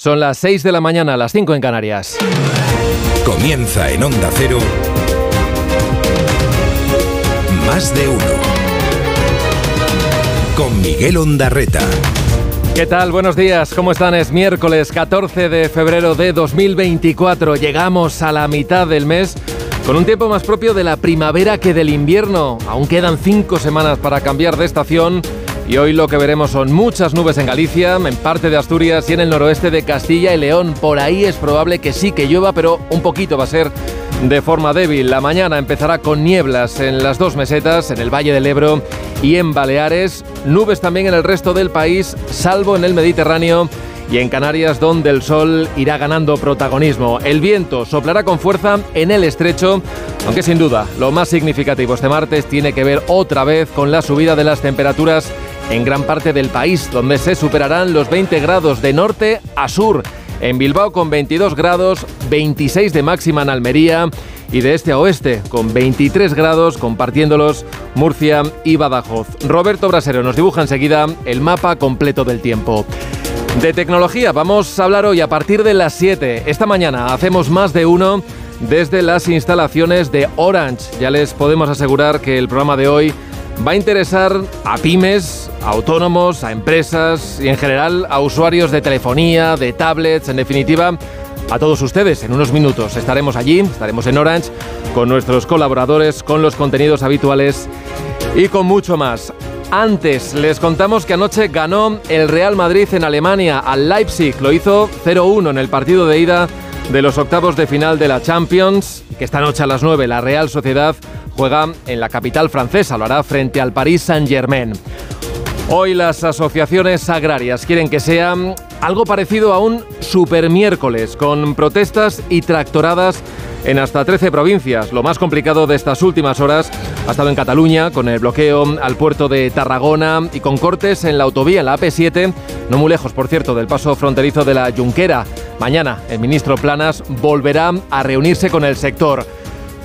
Son las 6 de la mañana, las 5 en Canarias. Comienza en Onda Cero. Más de uno. Con Miguel Ondarreta. ¿Qué tal? Buenos días, ¿cómo están? Es miércoles 14 de febrero de 2024. Llegamos a la mitad del mes con un tiempo más propio de la primavera que del invierno. Aún quedan cinco semanas para cambiar de estación y hoy lo que veremos son muchas nubes en Galicia, en parte de Asturias y en el noroeste de Castilla y León. Por ahí es probable que sí que llueva, pero un poquito va a ser de forma débil. La mañana empezará con nieblas en las dos mesetas, en el Valle del Ebro y en Baleares. Nubes también en el resto del país, salvo en el Mediterráneo y en Canarias donde el sol irá ganando protagonismo. El viento soplará con fuerza en el estrecho, aunque sin duda lo más significativo este martes tiene que ver otra vez con la subida de las temperaturas en gran parte del país, donde se superarán los 20 grados de norte a sur. En Bilbao con 22 grados, 26 de máxima en Almería y de este a oeste con 23 grados compartiéndolos Murcia y Badajoz. Roberto Brasero nos dibuja enseguida el mapa completo del tiempo. De tecnología vamos a hablar hoy a partir de las 7. Esta mañana hacemos más de uno desde las instalaciones de Orange. Ya les podemos asegurar que el programa de hoy va a interesar a pymes, a autónomos, a empresas y en general a usuarios de telefonía, de tablets, en definitiva, a todos ustedes. En unos minutos estaremos allí, estaremos en Orange con nuestros colaboradores, con los contenidos habituales y con mucho más. Antes les contamos que anoche ganó el Real Madrid en Alemania al Leipzig. Lo hizo 0-1 en el partido de ida de los octavos de final de la Champions, que esta noche a las 9 la Real Sociedad juega en la capital francesa, lo hará frente al Paris Saint-Germain. Hoy las asociaciones agrarias quieren que sea algo parecido a un super miércoles, con protestas y tractoradas en hasta 13 provincias. Lo más complicado de estas últimas horas ha estado en Cataluña, con el bloqueo al puerto de Tarragona y con cortes en la autovía, la AP7, no muy lejos, por cierto, del paso fronterizo de la Junquera. Mañana el ministro Planas volverá a reunirse con el sector.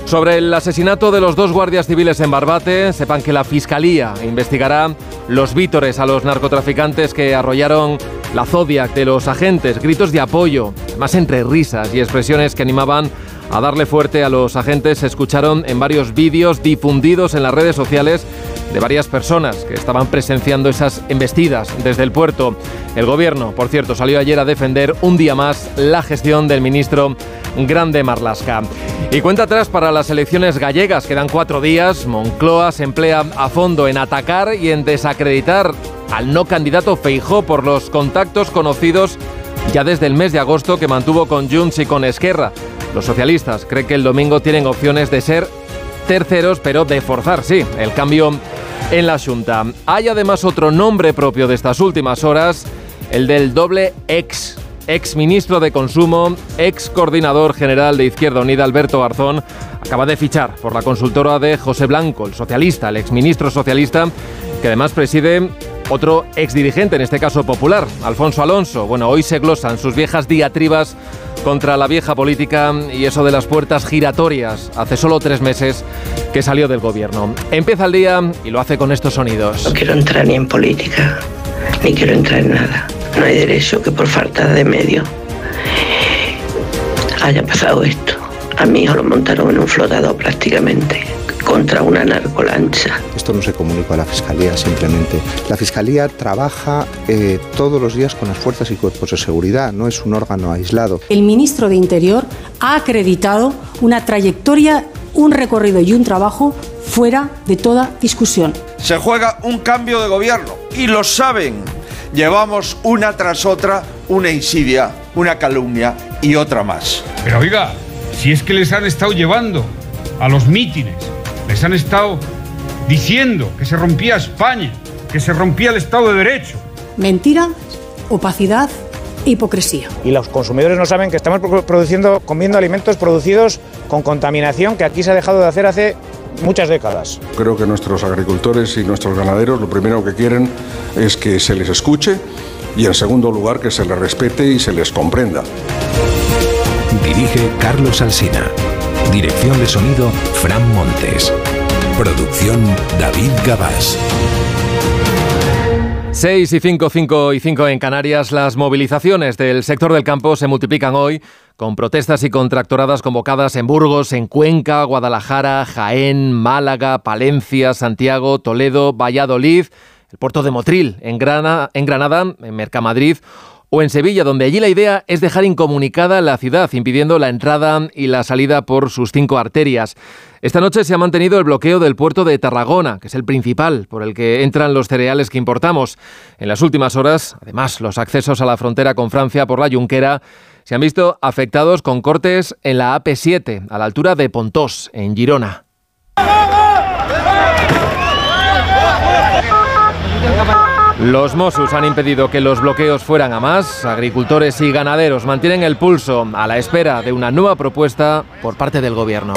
Sobre el asesinato de los dos guardias civiles en Barbate, sepan que la Fiscalía investigará los vítores a los narcotraficantes que arrollaron la Zodiac de los agentes, gritos de apoyo, más entre risas y expresiones que animaban a darle fuerte a los agentes se escucharon en varios vídeos difundidos en las redes sociales de varias personas que estaban presenciando esas embestidas desde el puerto. El gobierno, por cierto, salió ayer a defender un día más la gestión del ministro Grande Marlasca. Y cuenta atrás para las elecciones gallegas, quedan cuatro días. Moncloa se emplea a fondo en atacar y en desacreditar al no candidato Feijó por los contactos conocidos ya desde el mes de agosto que mantuvo con Junts y con Esquerra. Los socialistas creen que el domingo tienen opciones de ser terceros, pero de forzar, sí, el cambio en la Junta. Hay además otro nombre propio de estas últimas horas, el del doble ex. Ex ministro de Consumo, ex coordinador general de Izquierda Unida, Alberto Garzón, acaba de fichar por la consultora de José Blanco, el socialista, el ex ministro socialista, que además preside otro ex dirigente, en este caso popular, Alfonso Alonso. Bueno, hoy se glosan sus viejas diatribas contra la vieja política y eso de las puertas giratorias. Hace solo tres meses que salió del gobierno. Empieza el día y lo hace con estos sonidos. No quiero entrar ni en política, ni quiero entrar en nada. No hay derecho que por falta de medio haya pasado esto. A mi hijo lo montaron en un flotador prácticamente contra una narcolancha. Esto no se comunica a la Fiscalía simplemente. La Fiscalía trabaja eh, todos los días con las fuerzas y cuerpos de seguridad, no es un órgano aislado. El ministro de Interior ha acreditado una trayectoria, un recorrido y un trabajo fuera de toda discusión. Se juega un cambio de gobierno y lo saben. Llevamos una tras otra una insidia, una calumnia y otra más. Pero oiga, si es que les han estado llevando a los mítines, les han estado diciendo que se rompía España, que se rompía el Estado de Derecho. Mentira, opacidad hipocresía. Y los consumidores no saben que estamos produciendo, comiendo alimentos producidos con contaminación que aquí se ha dejado de hacer hace muchas décadas. Creo que nuestros agricultores y nuestros ganaderos lo primero que quieren es que se les escuche y en segundo lugar que se les respete y se les comprenda. Dirige Carlos Alsina. Dirección de sonido Fran Montes. Producción David Gabás. 6 y 5, 5 y 5 en Canarias, las movilizaciones del sector del campo se multiplican hoy con protestas y contractoradas convocadas en Burgos, en Cuenca, Guadalajara, Jaén, Málaga, Palencia, Santiago, Toledo, Valladolid, el puerto de Motril, en, Granada, en Granada, en Mercamadrid o en Sevilla, donde allí la idea es dejar incomunicada la ciudad, impidiendo la entrada y la salida por sus cinco arterias. Esta noche se ha mantenido el bloqueo del puerto de Tarragona, que es el principal por el que entran los cereales que importamos. En las últimas horas, además, los accesos a la frontera con Francia por la Yunquera se han visto afectados con cortes en la AP7, a la altura de Pontós, en Girona. Los Mossos han impedido que los bloqueos fueran a más. Agricultores y ganaderos mantienen el pulso a la espera de una nueva propuesta por parte del gobierno.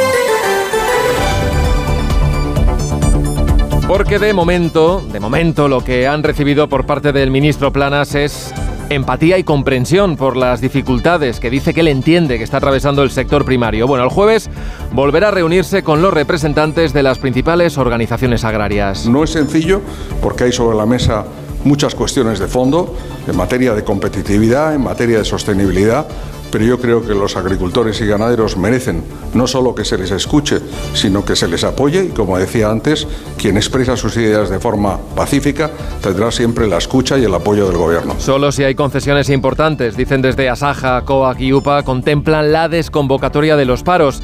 Porque de momento, de momento lo que han recibido por parte del ministro Planas es empatía y comprensión por las dificultades que dice que él entiende que está atravesando el sector primario. Bueno, el jueves volverá a reunirse con los representantes de las principales organizaciones agrarias. No es sencillo porque hay sobre la mesa muchas cuestiones de fondo en materia de competitividad, en materia de sostenibilidad, pero yo creo que los agricultores y ganaderos merecen no solo que se les escuche, sino que se les apoye y, como decía antes, quien expresa sus ideas de forma pacífica tendrá siempre la escucha y el apoyo del Gobierno. Solo si hay concesiones importantes, dicen desde Asaja, COAC y UPA, contemplan la desconvocatoria de los paros.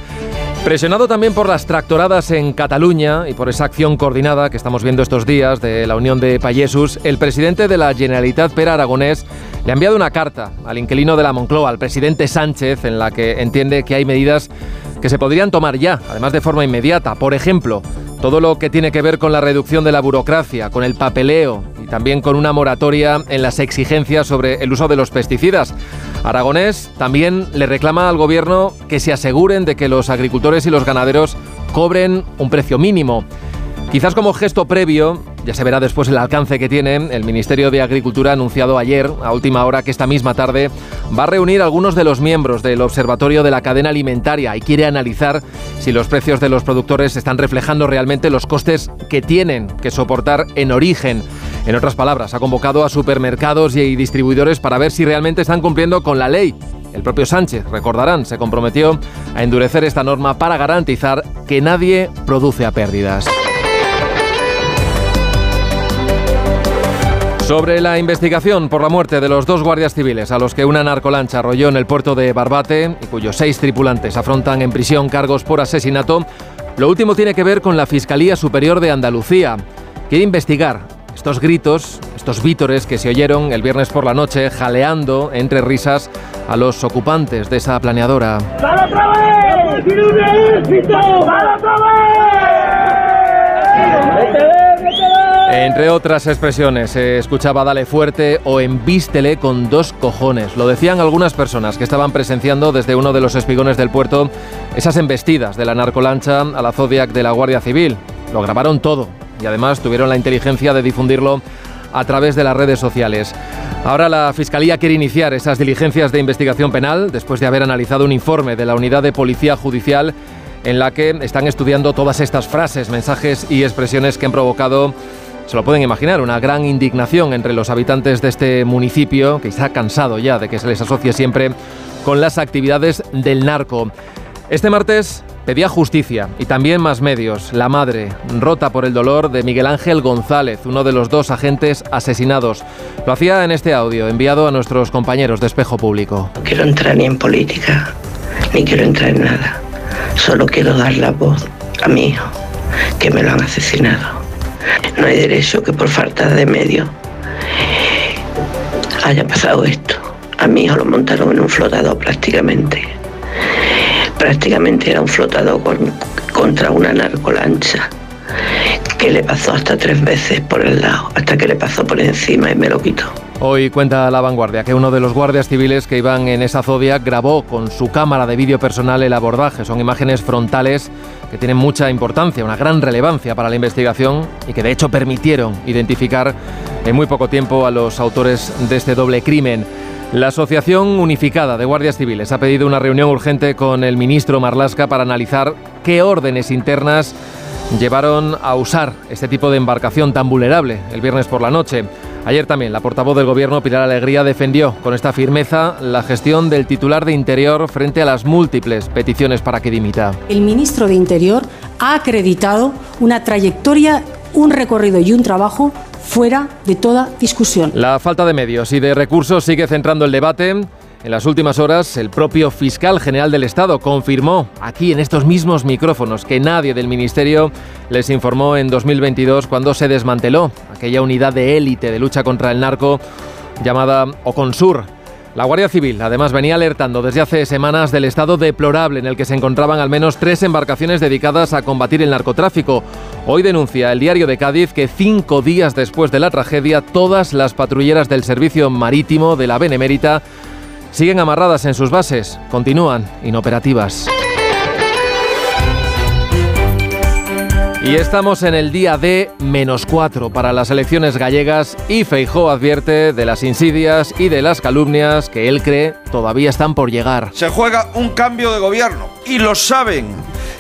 Presionado también por las tractoradas en Cataluña y por esa acción coordinada que estamos viendo estos días de la Unión de Payesus, el presidente de la Generalitat, Per Aragonés, le ha enviado una carta al inquilino de la Moncloa, al presidente Sánchez, en la que entiende que hay medidas que se podrían tomar ya, además de forma inmediata. Por ejemplo, todo lo que tiene que ver con la reducción de la burocracia, con el papeleo y también con una moratoria en las exigencias sobre el uso de los pesticidas. Aragonés también le reclama al gobierno que se aseguren de que los agricultores y los ganaderos cobren un precio mínimo. Quizás como gesto previo, ya se verá después el alcance que tiene, el Ministerio de Agricultura ha anunciado ayer, a última hora, que esta misma tarde va a reunir a algunos de los miembros del Observatorio de la Cadena Alimentaria y quiere analizar si los precios de los productores están reflejando realmente los costes que tienen que soportar en origen. En otras palabras, ha convocado a supermercados y distribuidores para ver si realmente están cumpliendo con la ley. El propio Sánchez, recordarán, se comprometió a endurecer esta norma para garantizar que nadie produce a pérdidas. Sobre la investigación por la muerte de los dos guardias civiles a los que una narcolancha arrolló en el puerto de Barbate y cuyos seis tripulantes afrontan en prisión cargos por asesinato, lo último tiene que ver con la Fiscalía Superior de Andalucía. Quiere investigar estos gritos, estos vítores que se oyeron el viernes por la noche jaleando entre risas a los ocupantes de esa planeadora. otra vez! Otra vez! Entre otras expresiones, se escuchaba Dale fuerte o embístele con dos cojones. Lo decían algunas personas que estaban presenciando desde uno de los espigones del puerto esas embestidas de la narcolancha a la Zodiac de la Guardia Civil. Lo grabaron todo y además tuvieron la inteligencia de difundirlo a través de las redes sociales. Ahora la Fiscalía quiere iniciar esas diligencias de investigación penal después de haber analizado un informe de la Unidad de Policía Judicial en la que están estudiando todas estas frases, mensajes y expresiones que han provocado se lo pueden imaginar, una gran indignación entre los habitantes de este municipio que está cansado ya de que se les asocie siempre con las actividades del narco. Este martes pedía justicia y también más medios. La madre, rota por el dolor de Miguel Ángel González, uno de los dos agentes asesinados. Lo hacía en este audio enviado a nuestros compañeros de Espejo Público. No quiero entrar ni en política, ni quiero entrar en nada. Solo quiero dar la voz a mi hijo, que me lo han asesinado. No hay derecho que por falta de medios haya pasado esto. A mi hijo lo montaron en un flotador prácticamente. Prácticamente era un flotador contra una narcolancha que le pasó hasta tres veces por el lado, hasta que le pasó por encima y me lo quitó. Hoy cuenta la vanguardia que uno de los guardias civiles que iban en esa zodia grabó con su cámara de vídeo personal el abordaje. Son imágenes frontales que tienen mucha importancia, una gran relevancia para la investigación y que de hecho permitieron identificar en muy poco tiempo a los autores de este doble crimen. La Asociación Unificada de Guardias Civiles ha pedido una reunión urgente con el ministro Marlasca para analizar qué órdenes internas llevaron a usar este tipo de embarcación tan vulnerable el viernes por la noche. Ayer también la portavoz del Gobierno, Pilar Alegría, defendió con esta firmeza la gestión del titular de Interior frente a las múltiples peticiones para que dimita. El ministro de Interior ha acreditado una trayectoria, un recorrido y un trabajo fuera de toda discusión. La falta de medios y de recursos sigue centrando el debate. En las últimas horas, el propio fiscal general del Estado confirmó aquí en estos mismos micrófonos que nadie del Ministerio les informó en 2022 cuando se desmanteló aquella unidad de élite de lucha contra el narco llamada Oconsur. La Guardia Civil además venía alertando desde hace semanas del estado deplorable en el que se encontraban al menos tres embarcaciones dedicadas a combatir el narcotráfico. Hoy denuncia el diario de Cádiz que cinco días después de la tragedia todas las patrulleras del servicio marítimo de la Benemérita siguen amarradas en sus bases, continúan inoperativas. Y estamos en el día de menos cuatro para las elecciones gallegas y Feijó advierte de las insidias y de las calumnias que él cree todavía están por llegar. Se juega un cambio de gobierno y lo saben.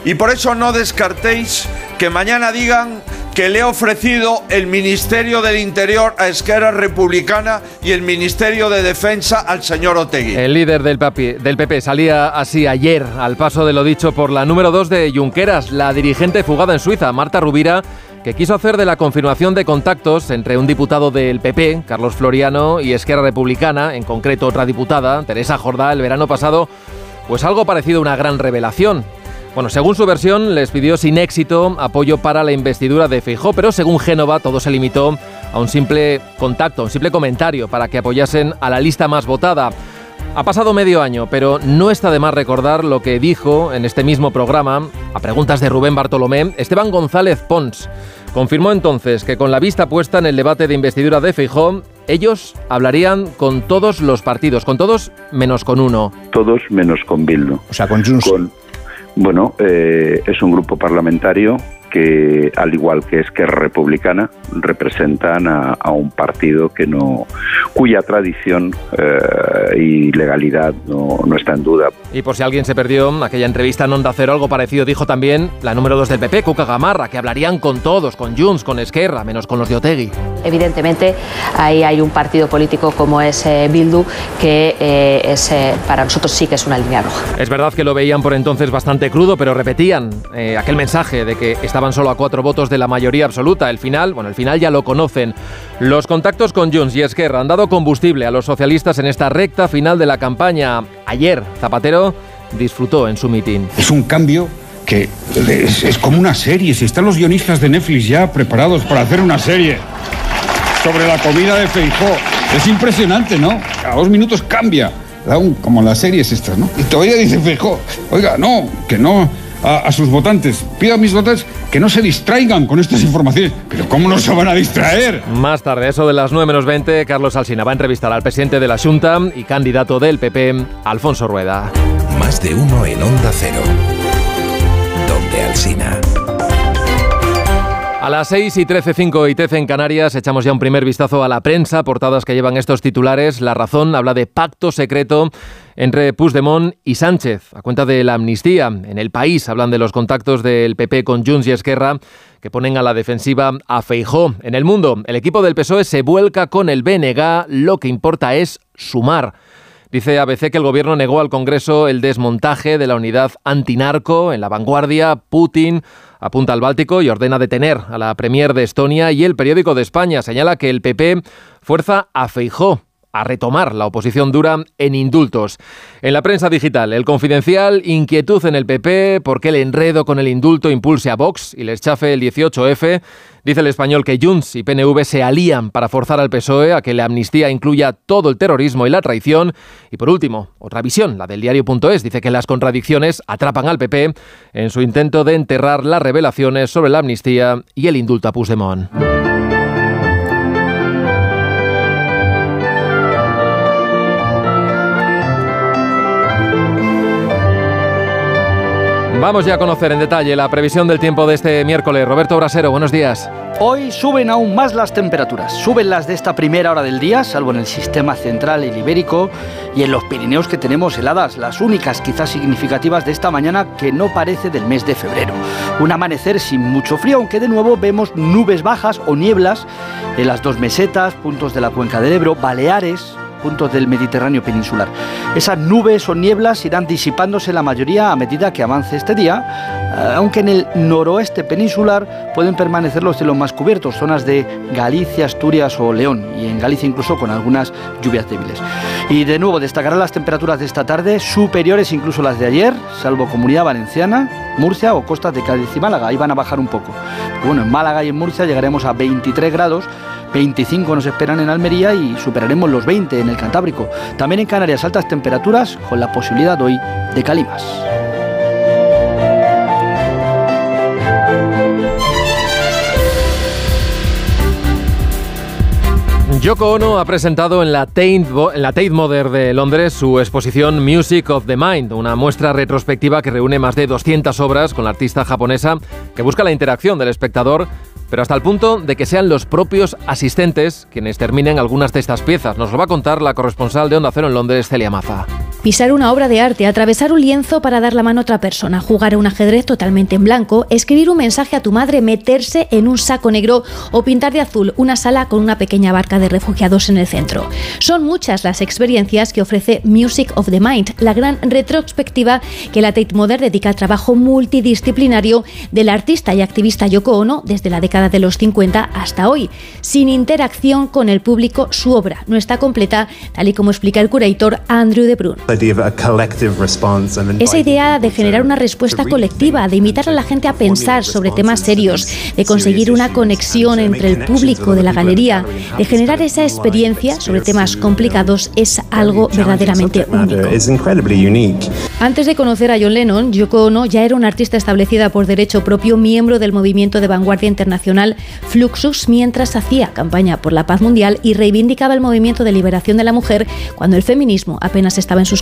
Y por eso no descartéis que mañana digan que le ha ofrecido el Ministerio del Interior a Esquerra Republicana y el Ministerio de Defensa al señor Otegui. El líder del, del PP salía así ayer, al paso de lo dicho por la número 2 de Junqueras, la dirigente fugada en Suiza, Marta Rubira, que quiso hacer de la confirmación de contactos entre un diputado del PP, Carlos Floriano, y Esquerra Republicana, en concreto otra diputada, Teresa Jordá, el verano pasado, pues algo parecido a una gran revelación. Bueno, según su versión, les pidió sin éxito apoyo para la investidura de Feijó, pero según Génova todo se limitó a un simple contacto, a un simple comentario para que apoyasen a la lista más votada. Ha pasado medio año, pero no está de más recordar lo que dijo en este mismo programa, a preguntas de Rubén Bartolomé, Esteban González Pons. Confirmó entonces que con la vista puesta en el debate de investidura de Feijó, ellos hablarían con todos los partidos, con todos menos con uno. Todos menos con Bildu. O sea, con Junts. Con, bueno, eh, es un grupo parlamentario que, al igual que Esquerra Republicana, representan a, a un partido que no, cuya tradición eh, y legalidad no, no, está en duda. Y por si alguien se perdió, aquella entrevista en Onda Cero, algo parecido dijo también la número 2 del PP, Cuca Gamarra, que hablarían con todos, con Junts, con Esquerra, menos con los de Otegui. Evidentemente, ahí hay un partido político como es eh, Bildu, que eh, es, eh, para nosotros sí que es una línea roja. Es verdad que lo veían por entonces bastante crudo, pero repetían eh, aquel mensaje de que estaban solo a cuatro votos de la mayoría absoluta. El final, bueno, el final ya lo conocen. Los contactos con Junts y Esquerra han dado combustible a los socialistas en esta recta final de la campaña. Ayer, Zapatero disfrutó en su mitin. Es un cambio que es, es, como una serie. Si están los guionistas de Netflix ya preparados para hacer una serie sobre la comida de Feijó. Es impresionante, ¿no? A dos minutos cambia. Un, como las series estas, ¿no? Y todavía dice Feijó, oiga, no, que no, a, a, sus votantes, pido a mis votantes que no se distraigan con estas informaciones. Pero ¿cómo no se van a distraer? Más tarde, eso de las 9 menos 20, Carlos Alsina va a entrevistar al presidente de la Junta y candidato del PP, Alfonso Rueda. Más de uno en Onda Cero. Donde Alsina. A las 6 y 13, 5 y 13 en Canarias echamos ya un primer vistazo a la prensa, portadas que llevan estos titulares. La razón habla de pacto secreto entre Puigdemont y Sánchez, a cuenta de la amnistía. En el país hablan de los contactos del PP con Junts y Esquerra, que ponen a la defensiva a Feijó. En el mundo, el equipo del PSOE se vuelca con el BNG, lo que importa es sumar. Dice ABC que el gobierno negó al Congreso el desmontaje de la unidad antinarco en la vanguardia. Putin apunta al Báltico y ordena detener a la Premier de Estonia y el periódico de España señala que el PP fuerza a Feijó a retomar la oposición dura en indultos. En la prensa digital, el confidencial, inquietud en el PP, porque el enredo con el indulto impulse a Vox y les chafe el 18F. Dice el español que Junts y PNV se alían para forzar al PSOE a que la amnistía incluya todo el terrorismo y la traición. Y por último, otra visión, la del diario.es, dice que las contradicciones atrapan al PP en su intento de enterrar las revelaciones sobre la amnistía y el indulto a Puigdemont. Vamos ya a conocer en detalle la previsión del tiempo de este miércoles. Roberto Brasero, buenos días. Hoy suben aún más las temperaturas. Suben las de esta primera hora del día, salvo en el sistema central el ibérico y en los Pirineos que tenemos heladas, las únicas quizás significativas de esta mañana que no parece del mes de febrero. Un amanecer sin mucho frío, aunque de nuevo vemos nubes bajas o nieblas en las dos mesetas, puntos de la cuenca del Ebro, Baleares, puntos del Mediterráneo peninsular. Esas nubes o nieblas irán disipándose la mayoría a medida que avance este día, eh, aunque en el noroeste peninsular pueden permanecer los cielos más cubiertos, zonas de Galicia, Asturias o León, y en Galicia incluso con algunas lluvias débiles. Y de nuevo destacarán las temperaturas de esta tarde, superiores incluso las de ayer, salvo Comunidad Valenciana, Murcia o costas de Cádiz y Málaga, ahí van a bajar un poco. Bueno, en Málaga y en Murcia llegaremos a 23 grados, 25 nos esperan en Almería y superaremos los 20 en el Cantábrico. También en Canarias altas temperaturas con la posibilidad hoy de calimas. Yoko Ono ha presentado en la, Tate, en la Tate Modern de Londres su exposición Music of the Mind, una muestra retrospectiva que reúne más de 200 obras con la artista japonesa que busca la interacción del espectador pero hasta el punto de que sean los propios asistentes quienes terminen algunas de estas piezas. Nos lo va a contar la corresponsal de Onda Cero en Londres, Celia Maza. Pisar una obra de arte, atravesar un lienzo para dar la mano a otra persona, jugar a un ajedrez totalmente en blanco, escribir un mensaje a tu madre, meterse en un saco negro o pintar de azul una sala con una pequeña barca de refugiados en el centro. Son muchas las experiencias que ofrece Music of the Mind, la gran retrospectiva que la Tate Modern dedica al trabajo multidisciplinario del artista y activista Yoko Ono desde la década de los 50 hasta hoy. Sin interacción con el público, su obra no está completa, tal y como explica el curator Andrew de Brun. Esa idea de generar una respuesta colectiva, de invitar a la gente a pensar sobre temas serios, de conseguir una conexión entre el público de la galería, de generar esa experiencia sobre temas complicados es algo verdaderamente único. Antes de conocer a John Lennon, Yoko Ono ya era una artista establecida por derecho propio, miembro del movimiento de vanguardia internacional Fluxus, mientras hacía campaña por la paz mundial y reivindicaba el movimiento de liberación de la mujer cuando el feminismo apenas estaba en sus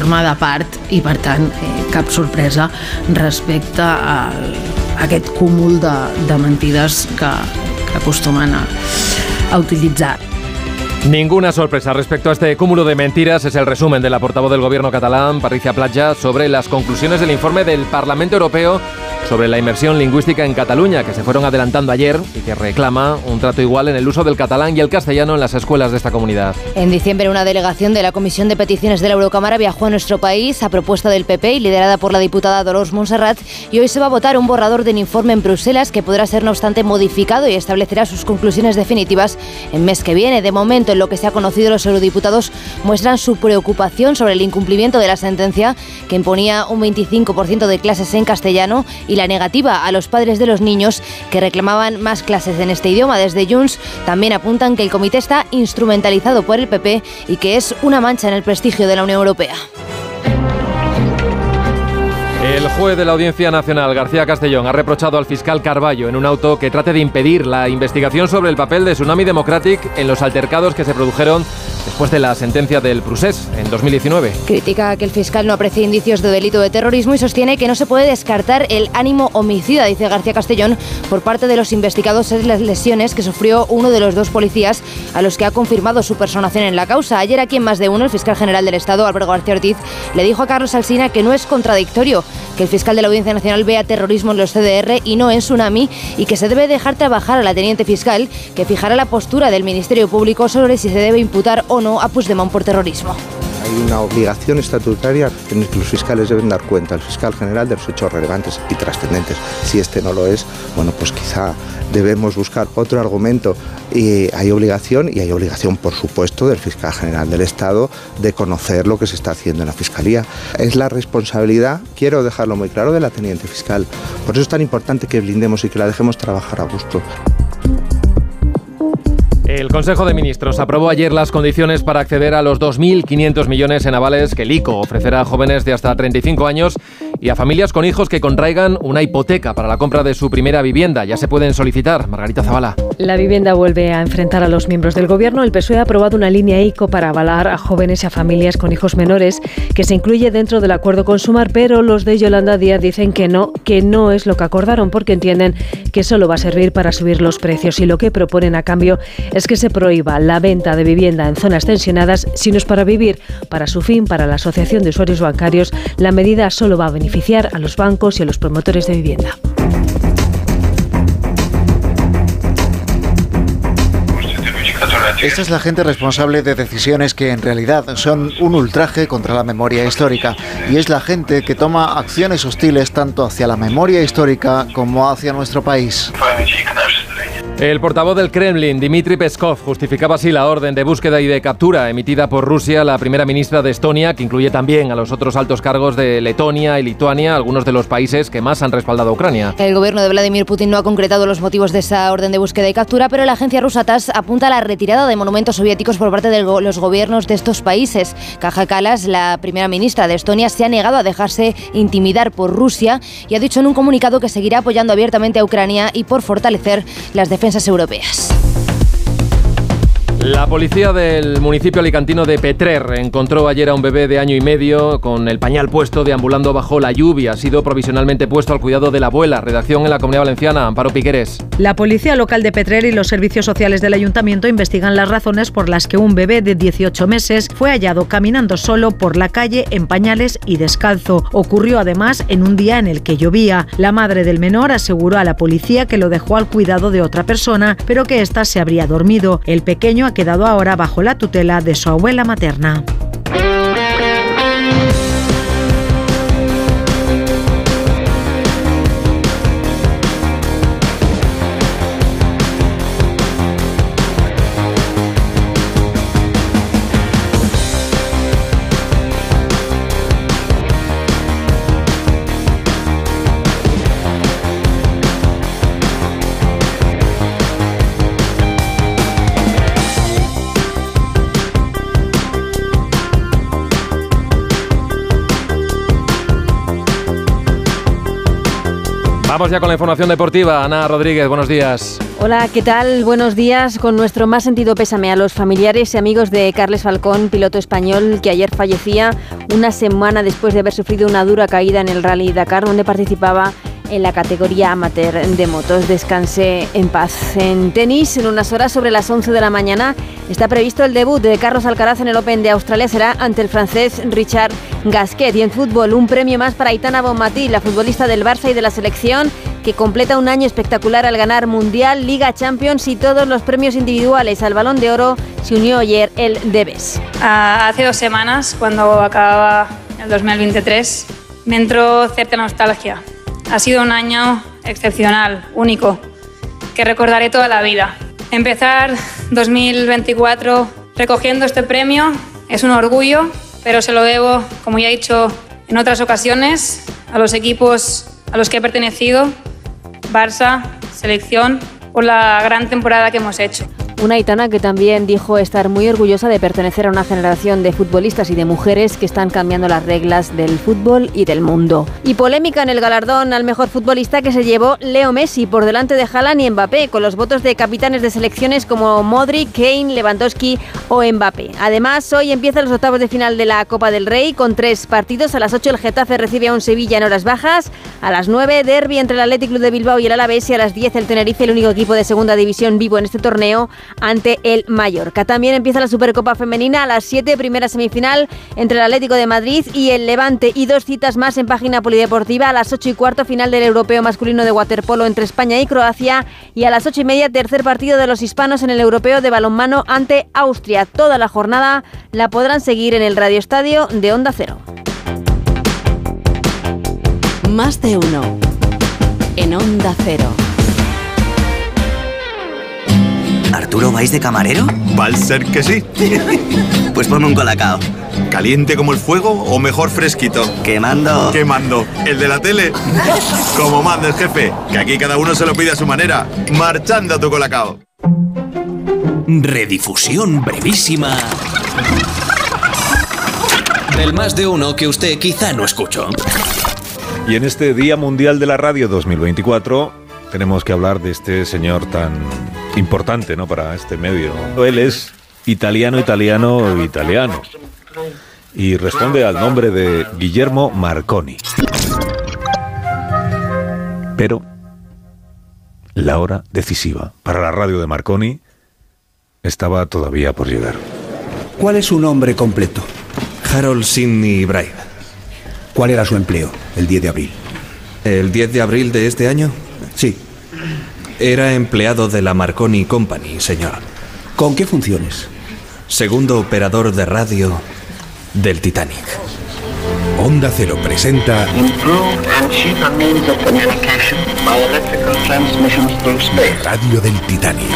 Forma de part i per tant eh, cap sorpresa respecte a aquest cúmul de, de mentides que, que acostumen a, a utilitzar. Ninguna sorpresa respecto a este cúmulo de mentiras es el resumen de la portavoz del gobierno catalán, Patricia Platja, sobre las conclusiones del informe del Parlamento Europeo sobre la inmersión lingüística en Cataluña, que se fueron adelantando ayer y que reclama un trato igual en el uso del catalán y el castellano en las escuelas de esta comunidad. En diciembre, una delegación de la Comisión de Peticiones de la Eurocámara viajó a nuestro país a propuesta del PP y liderada por la diputada Dolores Montserrat, y hoy se va a votar un borrador del informe en Bruselas que podrá ser, no obstante, modificado y establecerá sus conclusiones definitivas en mes que viene. De momento, en lo que se ha conocido, los eurodiputados muestran su preocupación sobre el incumplimiento de la sentencia que imponía un 25% de clases en castellano y la negativa a los padres de los niños que reclamaban más clases en este idioma. Desde Junts también apuntan que el comité está instrumentalizado por el PP y que es una mancha en el prestigio de la Unión Europea. El juez de la Audiencia Nacional, García Castellón, ha reprochado al fiscal Carballo en un auto que trate de impedir la investigación sobre el papel de Tsunami Democratic en los altercados que se produjeron después de la sentencia del Prusés en 2019. Critica que el fiscal no aprecie indicios de delito de terrorismo y sostiene que no se puede descartar el ánimo homicida, dice García Castellón, por parte de los investigados en las lesiones que sufrió uno de los dos policías a los que ha confirmado su personación en la causa. Ayer aquí en más de uno, el fiscal general del Estado, Álvaro García Ortiz, le dijo a Carlos Alsina que no es contradictorio que el fiscal de la Audiencia Nacional vea terrorismo en los CDR y no en Tsunami y que se debe dejar trabajar a la teniente fiscal que fijará la postura del Ministerio Público sobre si se debe imputar o no a Puigdemont por terrorismo. Hay una obligación estatutaria en la que los fiscales deben dar cuenta al fiscal general de los hechos relevantes y trascendentes. Si este no lo es, bueno, pues quizá debemos buscar otro argumento. Y hay obligación, y hay obligación, por supuesto, del fiscal general del Estado de conocer lo que se está haciendo en la fiscalía. Es la responsabilidad, quiero dejarlo muy claro, de la teniente fiscal. Por eso es tan importante que blindemos y que la dejemos trabajar a gusto. El Consejo de Ministros aprobó ayer las condiciones para acceder a los 2.500 millones en avales que el ICO ofrecerá a jóvenes de hasta 35 años y a familias con hijos que contraigan una hipoteca para la compra de su primera vivienda. Ya se pueden solicitar. Margarita Zavala. La vivienda vuelve a enfrentar a los miembros del Gobierno. El PSOE ha aprobado una línea ICO para avalar a jóvenes y a familias con hijos menores que se incluye dentro del acuerdo con Sumar, pero los de Yolanda Díaz dicen que no, que no es lo que acordaron porque entienden que solo va a servir para subir los precios y lo que proponen a cambio es que se prohíba la venta de vivienda en zonas tensionadas si no es para vivir. Para su fin, para la Asociación de Usuarios Bancarios, la medida solo va a beneficiar a los bancos y a los promotores de vivienda. Esta es la gente responsable de decisiones que en realidad son un ultraje contra la memoria histórica y es la gente que toma acciones hostiles tanto hacia la memoria histórica como hacia nuestro país. El portavoz del Kremlin, Dmitry Peskov, justificaba así la orden de búsqueda y de captura emitida por Rusia, la primera ministra de Estonia, que incluye también a los otros altos cargos de Letonia y Lituania, algunos de los países que más han respaldado a Ucrania. El gobierno de Vladimir Putin no ha concretado los motivos de esa orden de búsqueda y captura, pero la agencia rusa TASS apunta a la retirada de monumentos soviéticos por parte de los gobiernos de estos países. Kaja Kallas, la primera ministra de Estonia, se ha negado a dejarse intimidar por Rusia y ha dicho en un comunicado que seguirá apoyando abiertamente a Ucrania y por fortalecer las defensas europeas. La policía del municipio alicantino de Petrer encontró ayer a un bebé de año y medio con el pañal puesto deambulando bajo la lluvia. Ha sido provisionalmente puesto al cuidado de la abuela. Redacción en la Comunidad Valenciana, Amparo Piqueres. La policía local de Petrer y los servicios sociales del ayuntamiento investigan las razones por las que un bebé de 18 meses fue hallado caminando solo por la calle en pañales y descalzo. Ocurrió además en un día en el que llovía. La madre del menor aseguró a la policía que lo dejó al cuidado de otra persona, pero que ésta se habría dormido. El pequeño ha quedado ahora bajo la tutela de su abuela materna. Vamos ya con la información deportiva. Ana Rodríguez, buenos días. Hola, ¿qué tal? Buenos días. Con nuestro más sentido pésame a los familiares y amigos de Carles Falcón, piloto español que ayer fallecía una semana después de haber sufrido una dura caída en el Rally Dakar, donde participaba en la categoría amateur de motos. Descanse en paz. En tenis, en unas horas sobre las 11 de la mañana, está previsto el debut de Carlos Alcaraz en el Open de Australia. Será ante el francés Richard Gasquet. Y en fútbol, un premio más para Aitana Bonmatí, la futbolista del Barça y de la selección, que completa un año espectacular al ganar Mundial, Liga Champions y todos los premios individuales. Al Balón de Oro se unió ayer el Debes. Ah, hace dos semanas, cuando acababa el 2023, me entró cierta nostalgia. Ha sido un año excepcional, único, que recordaré toda la vida. Empezar 2024 recogiendo este premio es un orgullo, pero se lo debo, como ya he dicho en otras ocasiones, a los equipos a los que he pertenecido, Barça, selección, por la gran temporada que hemos hecho. Una Aitana que también dijo estar muy orgullosa de pertenecer a una generación de futbolistas y de mujeres que están cambiando las reglas del fútbol y del mundo. Y polémica en el galardón al mejor futbolista que se llevó Leo Messi por delante de Haaland y Mbappé, con los votos de capitanes de selecciones como Modric, Kane, Lewandowski o Mbappé. Además, hoy empiezan los octavos de final de la Copa del Rey con tres partidos. A las 8 el Getafe recibe a un Sevilla en horas bajas. A las 9 derby entre el Athletic Club de Bilbao y el Alavés y a las 10 el Tenerife, el único equipo de segunda división vivo en este torneo ante el Mallorca. También empieza la Supercopa Femenina a las 7, primera semifinal entre el Atlético de Madrid y el Levante y dos citas más en página polideportiva a las 8 y cuarto final del Europeo masculino de waterpolo entre España y Croacia y a las 8 y media tercer partido de los hispanos en el Europeo de balonmano ante Austria. Toda la jornada la podrán seguir en el Radio Estadio de Onda Cero. Más de uno. En Onda Cero. ¿Arturo vais de camarero? Va a ser que sí. pues ponme un colacao. ¿Caliente como el fuego o mejor fresquito? Quemando. Quemando. ¿El de la tele? como mandes, jefe. Que aquí cada uno se lo pide a su manera. Marchando a tu colacao. Redifusión brevísima. Del más de uno que usted quizá no escuchó. Y en este Día Mundial de la Radio 2024 tenemos que hablar de este señor tan importante ¿no? para este medio. Él es italiano, italiano, italiano. Y responde al nombre de Guillermo Marconi. Pero la hora decisiva para la radio de Marconi estaba todavía por llegar. ¿Cuál es su nombre completo? Harold Sidney Bright. ¿Cuál era su empleo el 10 de abril? ¿El 10 de abril de este año? Sí. Era empleado de la Marconi Company, señor. ¿Con qué funciones? Segundo operador de radio del Titanic. Onda Cero presenta Radio del Titanic.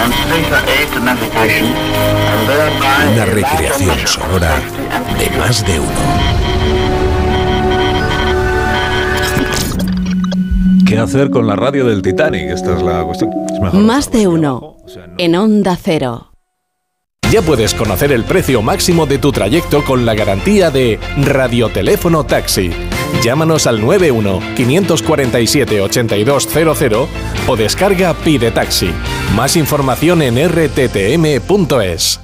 Una recreación sonora de más de uno. ¿Qué hacer con la radio del Titanic? Esta es la cuestión. Es mejor Más de uno. En Onda Cero. Ya puedes conocer el precio máximo de tu trayecto con la garantía de Radioteléfono Taxi. Llámanos al 91 547 8200 o descarga Pide Taxi. Más información en rttm.es.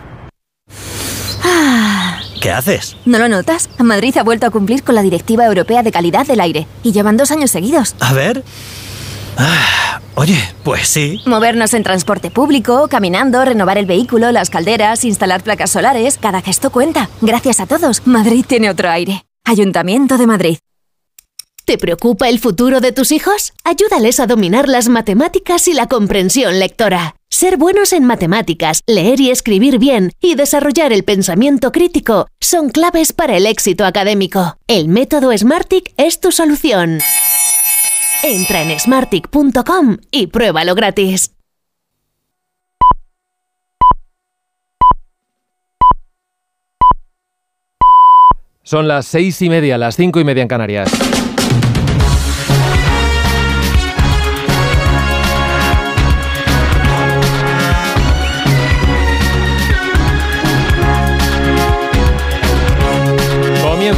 ¿Qué haces? ¿No lo notas? Madrid ha vuelto a cumplir con la Directiva Europea de Calidad del Aire y llevan dos años seguidos. A ver. Oye, pues sí. Movernos en transporte público, caminando, renovar el vehículo, las calderas, instalar placas solares, cada gesto cuenta. Gracias a todos, Madrid tiene otro aire. Ayuntamiento de Madrid. ¿Te preocupa el futuro de tus hijos? Ayúdales a dominar las matemáticas y la comprensión lectora. Ser buenos en matemáticas, leer y escribir bien y desarrollar el pensamiento crítico son claves para el éxito académico. El método Smartick es tu solución. Entra en smartick.com y pruébalo gratis. Son las seis y media, las cinco y media en Canarias.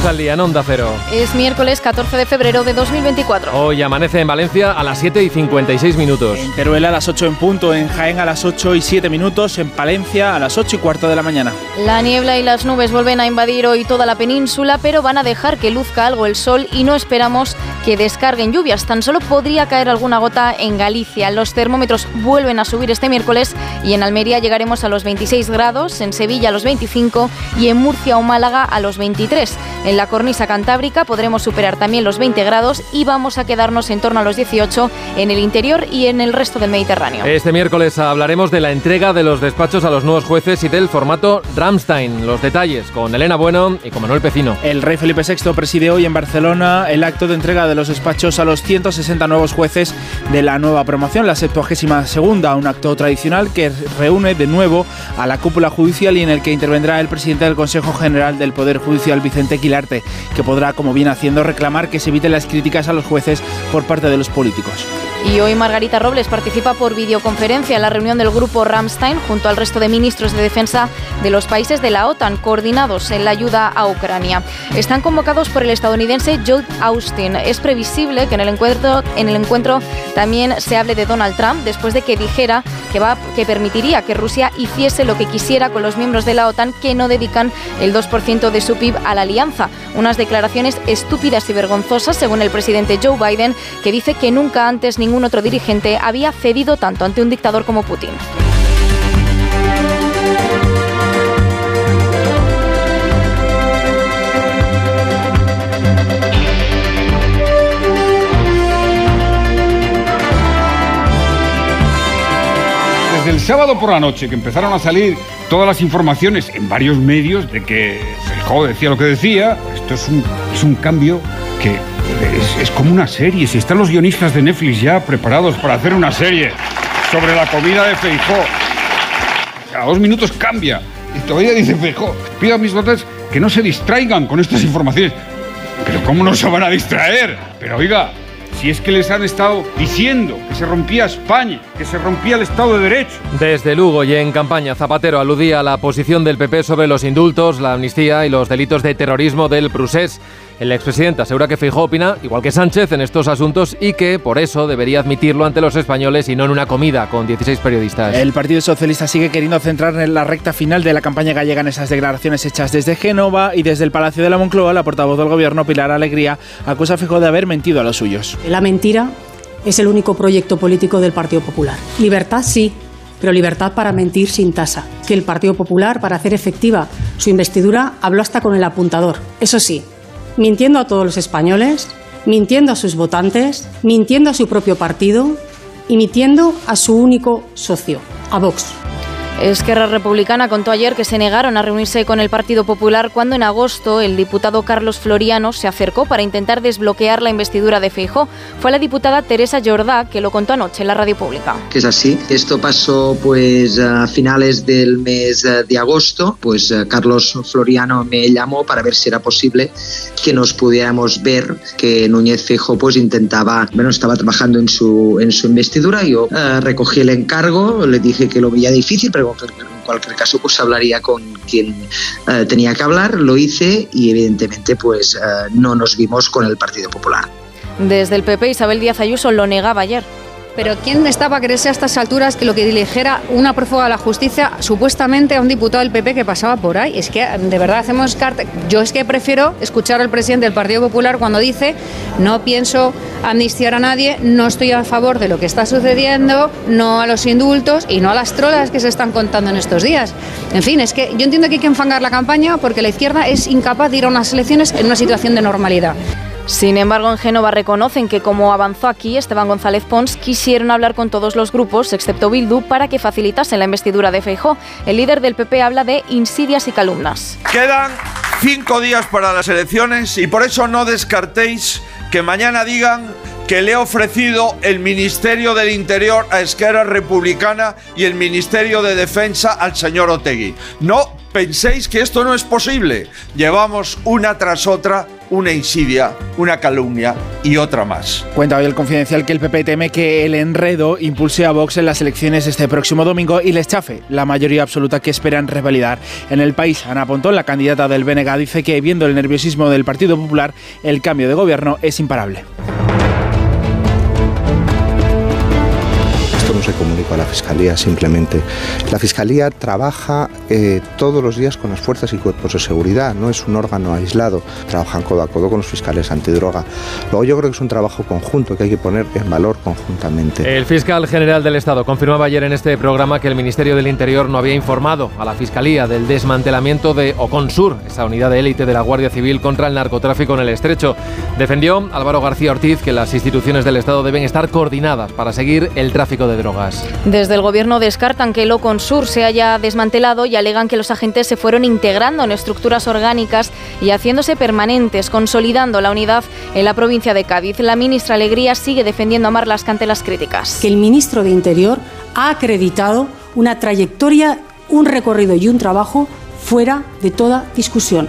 Comienza el día en Onda Cero. Es miércoles 14 de febrero de 2024. Hoy amanece en Valencia a las 7 y 56 minutos. En Teruel a las 8 en punto, en Jaén a las 8 y 7 minutos, en Palencia a las 8 y cuarto de la mañana. La niebla y las nubes vuelven a invadir hoy toda la península, pero van a dejar que luzca algo el sol y no esperamos que descarguen lluvias. Tan solo podría caer alguna gota en Galicia. Los termómetros vuelven a subir este miércoles y en Almería llegaremos a los 26 grados, en Sevilla a los 25 y en Murcia o Málaga a los 23. En la cornisa cantábrica podremos superar también los 20 grados y vamos a quedarnos en torno a los 18 en el interior y en el resto del Mediterráneo. Este miércoles hablaremos de la entrega de los despachos a los nuevos jueces y del formato Ramstein. Los detalles con Elena Bueno y con Manuel Pecino. El rey Felipe VI preside hoy en Barcelona el acto de entrega de los despachos a los 160 nuevos jueces de la nueva promoción, la 72 segunda, un acto tradicional que reúne de nuevo a la cúpula judicial y en el que intervendrá el presidente del Consejo General del Poder Judicial, Vicente Que podrá, como viene haciendo, reclamar que se eviten las críticas a los jueces por parte de los políticos. Y hoy Margarita Robles participa por videoconferencia en la reunión del grupo Ramstein junto al resto de ministros de defensa de los países de la OTAN coordinados en la ayuda a Ucrania. Están convocados por el estadounidense Joe Austin. Es previsible que en el encuentro, en el encuentro también se hable de Donald Trump después de que dijera que, va, que permitiría que Rusia hiciese lo que quisiera con los miembros de la OTAN que no dedican el 2% de su PIB a la alianza. Unas declaraciones estúpidas y vergonzosas según el presidente Joe Biden que dice que nunca antes ningún otro dirigente había cedido tanto ante un dictador como Putin. Desde el sábado por la noche que empezaron a salir todas las informaciones en varios medios de que Feijóo decía lo que decía, esto es un, es un cambio que es, es, como una serie. Si están los guionistas de Netflix ya preparados para hacer una serie sobre la comida de Feijó, a dos minutos cambia. Y todavía dice Feijó, pido a mis votantes que no se distraigan con estas informaciones. Pero ¿cómo no se van a distraer? Pero oiga, si es que les han estado diciendo que se rompía España, que se rompía el Estado de Derecho. Desde Lugo y en campaña, Zapatero aludía a la posición del PP sobre los indultos, la amnistía y los delitos de terrorismo del Prusés. El expresidente asegura que Feijóo opina, igual que Sánchez, en estos asuntos y que por eso debería admitirlo ante los españoles y no en una comida con 16 periodistas. El Partido Socialista sigue queriendo centrar en la recta final de la campaña gallega en esas declaraciones hechas desde Génova y desde el Palacio de la Moncloa. La portavoz del Gobierno, Pilar Alegría, acusa a Feijóo de haber mentido a los suyos. La mentira es el único proyecto político del Partido Popular. Libertad sí, pero libertad para mentir sin tasa. Que el Partido Popular, para hacer efectiva su investidura, habló hasta con el apuntador. Eso sí, mintiendo a todos los españoles, mintiendo a sus votantes, mintiendo a su propio partido y mintiendo a su único socio, a Vox. Esquerra Republicana contó ayer que se negaron a reunirse con el Partido Popular cuando en agosto el diputado Carlos Floriano se acercó para intentar desbloquear la investidura de Feijó. Fue la diputada Teresa Jordá que lo contó anoche en la radio pública. Que es así. Esto pasó pues a finales del mes de agosto. Pues Carlos Floriano me llamó para ver si era posible que nos pudiéramos ver que Núñez Feijó pues intentaba, bueno, estaba trabajando en su, en su investidura. Yo uh, recogí el encargo, le dije que lo veía difícil, pero en cualquier caso pues hablaría con quien uh, tenía que hablar, lo hice y evidentemente pues uh, no nos vimos con el Partido Popular. Desde el PP Isabel Díaz Ayuso lo negaba ayer. Pero ¿quién está para creerse a estas alturas que lo que dijera una prófuga de la justicia supuestamente a un diputado del PP que pasaba por ahí? Es que de verdad hacemos carta. Yo es que prefiero escuchar al presidente del Partido Popular cuando dice no pienso amnistiar a nadie, no estoy a favor de lo que está sucediendo, no a los indultos y no a las trolas que se están contando en estos días. En fin, es que yo entiendo que hay que enfangar la campaña porque la izquierda es incapaz de ir a unas elecciones en una situación de normalidad. Sin embargo, en Génova reconocen que, como avanzó aquí Esteban González Pons, quisieron hablar con todos los grupos, excepto Bildu, para que facilitasen la investidura de Feijó. El líder del PP habla de insidias y calumnas. Quedan cinco días para las elecciones y por eso no descartéis que mañana digan que le he ofrecido el Ministerio del Interior a Esquerra Republicana y el Ministerio de Defensa al señor Otegui. No penséis que esto no es posible. Llevamos una tras otra una insidia, una calumnia y otra más. Cuenta hoy el confidencial que el PP teme que el enredo impulse a Vox en las elecciones este próximo domingo y les chafe la mayoría absoluta que esperan revalidar. En el país, Ana Pontón, la candidata del BNG, dice que viendo el nerviosismo del Partido Popular, el cambio de gobierno es imparable. se comunica a la Fiscalía simplemente. La Fiscalía trabaja eh, todos los días con las fuerzas y cuerpos de seguridad, no es un órgano aislado, trabajan codo a codo con los fiscales antidroga. Luego yo creo que es un trabajo conjunto que hay que poner en valor conjuntamente. El fiscal general del Estado confirmaba ayer en este programa que el Ministerio del Interior no había informado a la Fiscalía del desmantelamiento de Oconsur, esa unidad de élite de la Guardia Civil contra el narcotráfico en el estrecho. Defendió Álvaro García Ortiz que las instituciones del Estado deben estar coordinadas para seguir el tráfico de drogas. Desde el gobierno descartan que el Oconsur se haya desmantelado y alegan que los agentes se fueron integrando en estructuras orgánicas y haciéndose permanentes, consolidando la unidad en la provincia de Cádiz. La ministra Alegría sigue defendiendo a Marlas ante las críticas. Que el ministro de Interior ha acreditado una trayectoria, un recorrido y un trabajo fuera de toda discusión.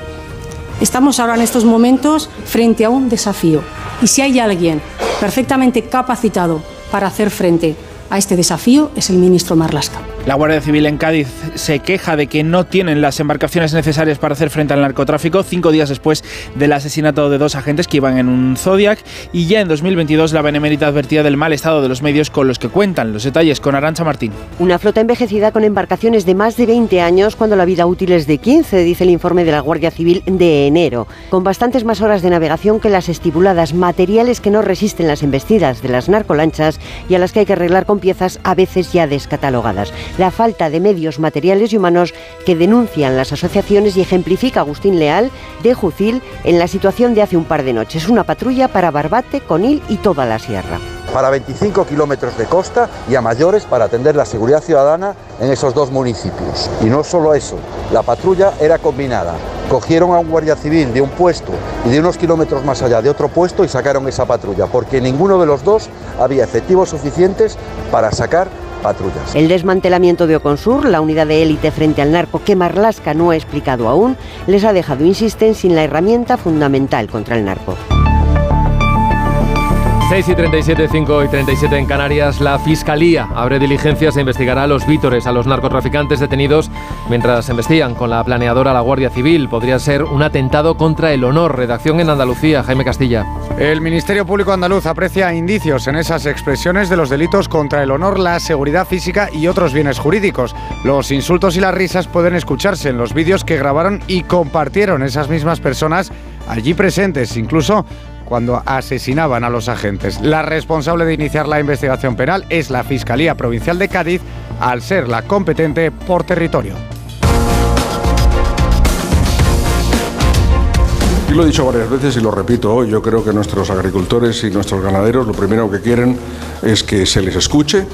Estamos ahora en estos momentos frente a un desafío y si hay alguien perfectamente capacitado para hacer frente a este desafío es el ministro Marlasca. La Guardia Civil en Cádiz se queja de que no tienen las embarcaciones necesarias para hacer frente al narcotráfico cinco días después del asesinato de dos agentes que iban en un Zodiac y ya en 2022 la Benemérita advertía del mal estado de los medios con los que cuentan. Los detalles con Arancha Martín. Una flota envejecida con embarcaciones de más de 20 años cuando la vida útil es de 15, dice el informe de la Guardia Civil de enero, con bastantes más horas de navegación que las estipuladas, materiales que no resisten las embestidas de las narcolanchas y a las que hay que arreglar con piezas a veces ya descatalogadas la falta de medios materiales y humanos que denuncian las asociaciones y ejemplifica Agustín Leal de Jucil en la situación de hace un par de noches. Una patrulla para Barbate, Conil y toda la sierra para 25 kilómetros de costa y a mayores para atender la seguridad ciudadana en esos dos municipios. Y no solo eso, la patrulla era combinada. Cogieron a un guardia civil de un puesto y de unos kilómetros más allá de otro puesto y sacaron esa patrulla, porque ninguno de los dos había efectivos suficientes para sacar patrullas. El desmantelamiento de Oconsur, la unidad de élite frente al narco que Marlasca no ha explicado aún, les ha dejado, insisten, sin la herramienta fundamental contra el narco. 6 y 37, 5 y 37 en Canarias, la Fiscalía abre diligencias e investigará a los vítores, a los narcotraficantes detenidos mientras investigan con la planeadora la Guardia Civil. Podría ser un atentado contra el honor. Redacción en Andalucía, Jaime Castilla. El Ministerio Público Andaluz aprecia indicios en esas expresiones de los delitos contra el honor, la seguridad física y otros bienes jurídicos. Los insultos y las risas pueden escucharse en los vídeos que grabaron y compartieron esas mismas personas allí presentes, incluso cuando asesinaban a los agentes. La responsable de iniciar la investigación penal es la Fiscalía Provincial de Cádiz, al ser la competente por territorio. Y lo he dicho varias veces y lo repito hoy, yo creo que nuestros agricultores y nuestros ganaderos lo primero que quieren es que se les escuche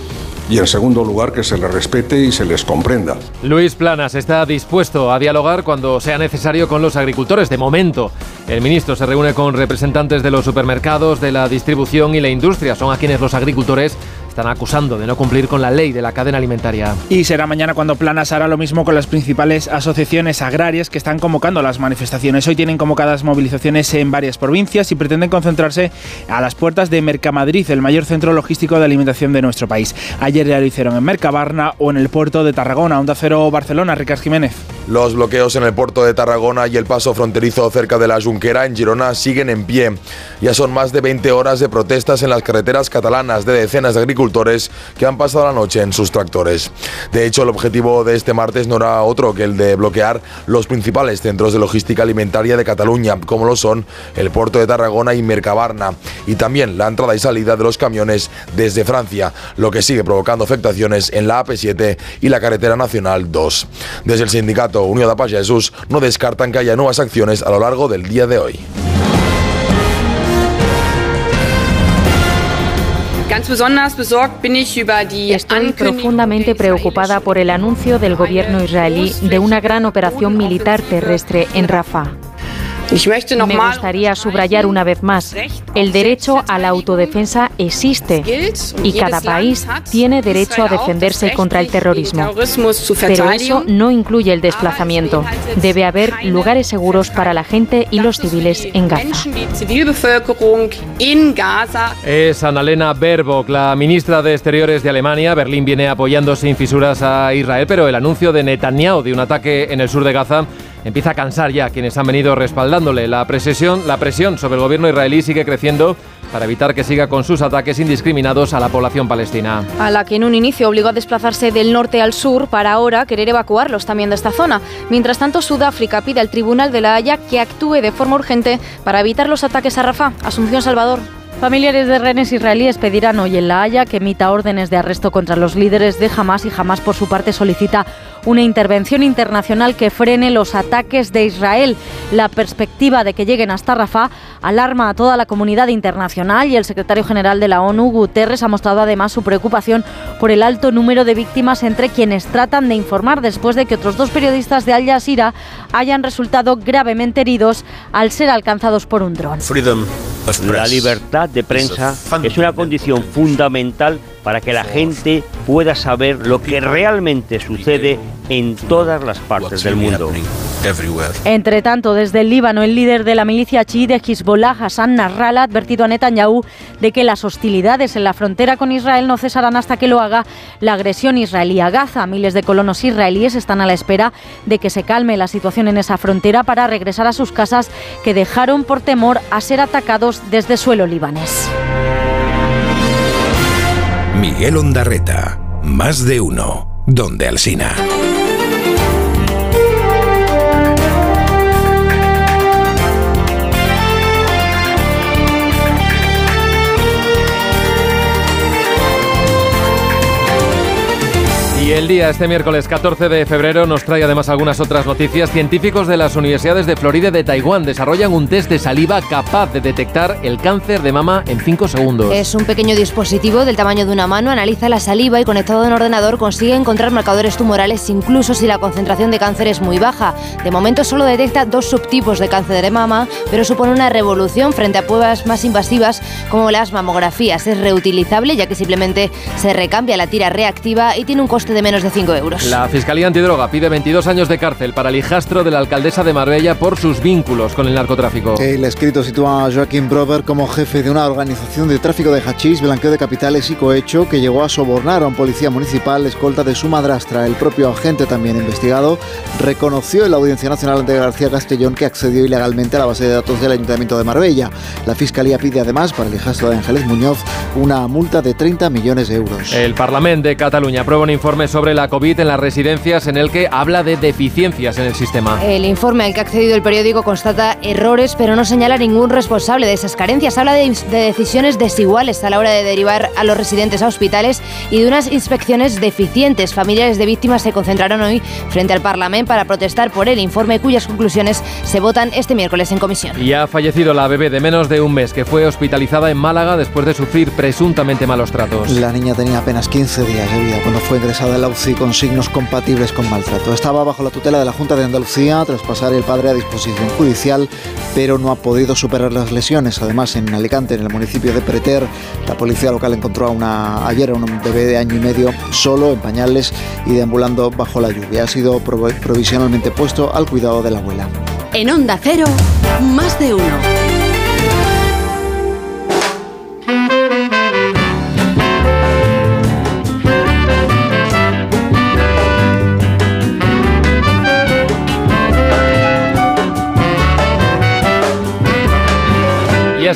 y en segundo lugar que se les respete y se les comprenda. Luis Planas está dispuesto a dialogar cuando sea necesario con los agricultores. De momento, el ministro se reúne con representantes de los supermercados, de la distribución y la industria. Son a quienes los agricultores están acusando de no cumplir con la ley de la cadena alimentaria. Y será mañana cuando Planas hará lo mismo con las principales asociaciones agrarias que están convocando las manifestaciones. Hoy tienen convocadas movilizaciones en varias provincias y pretenden concentrarse a las puertas de Mercamadrid, el mayor centro logístico de alimentación de nuestro país. Ayer ya lo hicieron en Mercabarna o en el puerto de Tarragona, Onda Cero Barcelona, Ricardo Jiménez. Los bloqueos en el puerto de Tarragona y el paso fronterizo cerca de la Junquera en Girona siguen en pie. Ya son más de 20 horas de protestas en las carreteras catalanas de decenas de agricultores agricultores que han pasado la noche en sus tractores. De hecho, el objetivo de este martes no era otro que el de bloquear los principales centros de logística alimentaria de Cataluña, como lo son el puerto de Tarragona y Mercabarna, y también la entrada y salida de los camiones desde Francia, lo que sigue provocando afectaciones en la AP7 y la carretera nacional 2. Desde el sindicato Unión de Jesús no descartan que haya nuevas acciones a lo largo del día de hoy. Estoy profundamente preocupada por el anuncio del gobierno israelí de una gran operación militar terrestre en Rafah. Me gustaría subrayar una vez más, el derecho a la autodefensa existe y cada país tiene derecho a defenderse contra el terrorismo. Pero eso no incluye el desplazamiento. Debe haber lugares seguros para la gente y los civiles en Gaza. Es Annalena Baerbock, la ministra de Exteriores de Alemania. Berlín viene apoyando sin fisuras a Israel, pero el anuncio de Netanyahu de un ataque en el sur de Gaza empieza a cansar ya a quienes han venido respaldándole. La presión, la presión sobre el gobierno israelí sigue creciendo para evitar que siga con sus ataques indiscriminados a la población palestina. A la que en un inicio obligó a desplazarse del norte al sur para ahora querer evacuarlos también de esta zona. Mientras tanto, Sudáfrica pide al Tribunal de la Haya que actúe de forma urgente para evitar los ataques a Rafah. Asunción Salvador. Familiares de rehenes israelíes pedirán hoy en La Haya que emita órdenes de arresto contra los líderes de Hamas y Hamas por su parte solicita una intervención internacional que frene los ataques de Israel. La perspectiva de que lleguen hasta Rafah alarma a toda la comunidad internacional y el secretario general de la ONU, Guterres, ha mostrado además su preocupación por el alto número de víctimas entre quienes tratan de informar después de que otros dos periodistas de Al Jazeera hayan resultado gravemente heridos al ser alcanzados por un dron. La libertad de prensa es una condición fundamental para que la gente pueda saber lo que realmente sucede en todas las partes del mundo. Entre tanto, desde el Líbano, el líder de la milicia chií de Hezbollah, Hassan Nasrallah, ha advertido a Netanyahu de que las hostilidades en la frontera con Israel no cesarán hasta que lo haga la agresión israelí a Gaza. Miles de colonos israelíes están a la espera de que se calme la situación en esa frontera para regresar a sus casas que dejaron por temor a ser atacados desde suelo libanés. Miguel Ondarreta, más de uno, donde Alsina. El día, este miércoles 14 de febrero, nos trae además algunas otras noticias. Científicos de las universidades de Florida y de Taiwán desarrollan un test de saliva capaz de detectar el cáncer de mama en 5 segundos. Es un pequeño dispositivo del tamaño de una mano, analiza la saliva y conectado a un ordenador consigue encontrar marcadores tumorales incluso si la concentración de cáncer es muy baja. De momento solo detecta dos subtipos de cáncer de mama, pero supone una revolución frente a pruebas más invasivas como las mamografías. Es reutilizable ya que simplemente se recambia la tira reactiva y tiene un coste de menos de 5 euros. La Fiscalía Antidroga pide 22 años de cárcel para el hijastro de la alcaldesa de Marbella por sus vínculos con el narcotráfico. El escrito sitúa a Joaquín Brover como jefe de una organización de tráfico de hachís, blanqueo de capitales y cohecho que llegó a sobornar a un policía municipal escolta de su madrastra. El propio agente también investigado reconoció en la Audiencia Nacional ante García Castellón que accedió ilegalmente a la base de datos del Ayuntamiento de Marbella. La Fiscalía pide además para el hijastro de Ángeles Muñoz una multa de 30 millones de euros. El Parlamento de Cataluña aprueba un informe sobre la COVID en las residencias en el que habla de deficiencias en el sistema. El informe al que ha accedido el periódico constata errores, pero no señala ningún responsable de esas carencias. Habla de, de, decisiones desiguales a la hora de derivar a los residentes a hospitales y de unas inspecciones deficientes. Familiares de víctimas se concentraron hoy frente al Parlamento para protestar por el informe cuyas conclusiones se votan este miércoles en comisión. Y ha fallecido la bebé de menos de un mes que fue hospitalizada en Málaga después de sufrir presuntamente malos tratos. La niña tenía apenas 15 días de vida cuando fue ingresada en la UCI con signos compatibles con maltrato. Estaba bajo la tutela de la Junta de Andalucía tras pasar el padre a disposición judicial, pero no ha podido superar las lesiones. Además, en Alicante, en el municipio de Preter, la policía local encontró a una, ayer a un bebé de año y medio solo, en pañales y deambulando bajo la lluvia. Ha sido provisionalmente puesto al cuidado de la abuela. En Onda Cero, más de uno.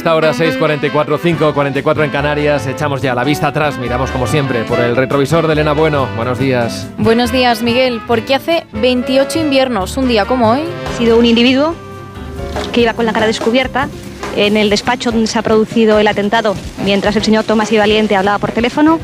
Y hasta ahora 6.44, 5.44 en Canarias, echamos ya la vista atrás, miramos como siempre por el retrovisor de Elena Bueno. Buenos días. Buenos días, Miguel. Porque hace 28 inviernos, un día como hoy. Ha sido un individuo que iba con la cara descubierta en el despacho donde se ha producido el atentado, mientras el señor Tomás y Valiente hablaba por teléfono.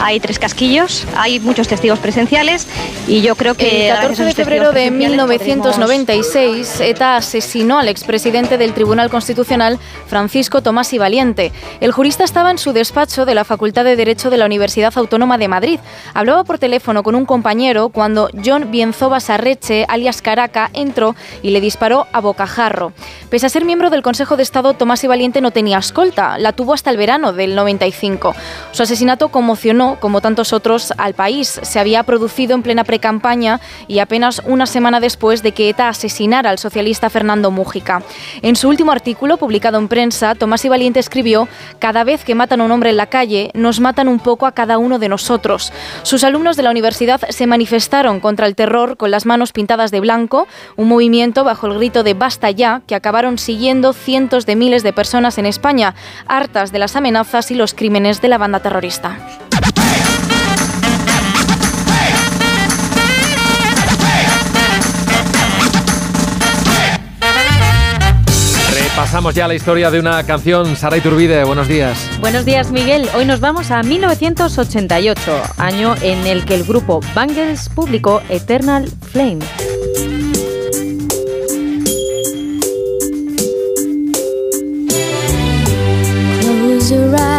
Hay tres casquillos, hay muchos testigos presenciales y yo creo que... El 14 de febrero de 1996, ETA asesinó al expresidente del Tribunal Constitucional, Francisco Tomás y Valiente. El jurista estaba en su despacho de la Facultad de Derecho de la Universidad Autónoma de Madrid. Hablaba por teléfono con un compañero cuando John Bienzoba Sarreche, alias Caraca, entró y le disparó a bocajarro. Pese a ser miembro del Consejo de Estado, Tomás y Valiente no tenía escolta, la tuvo hasta el verano del 95. Su asesinato conmocionó como tantos otros, al país. Se había producido en plena precampaña y apenas una semana después de que ETA asesinara al socialista Fernando Mújica. En su último artículo, publicado en prensa, Tomás y Valiente escribió, Cada vez que matan a un hombre en la calle, nos matan un poco a cada uno de nosotros. Sus alumnos de la universidad se manifestaron contra el terror con las manos pintadas de blanco, un movimiento bajo el grito de Basta ya, que acabaron siguiendo cientos de miles de personas en España, hartas de las amenazas y los crímenes de la banda terrorista. Pasamos ya a la historia de una canción. Sara Iturbide, buenos días. Buenos días, Miguel. Hoy nos vamos a 1988, año en el que el grupo Bangles publicó Eternal Flame. is.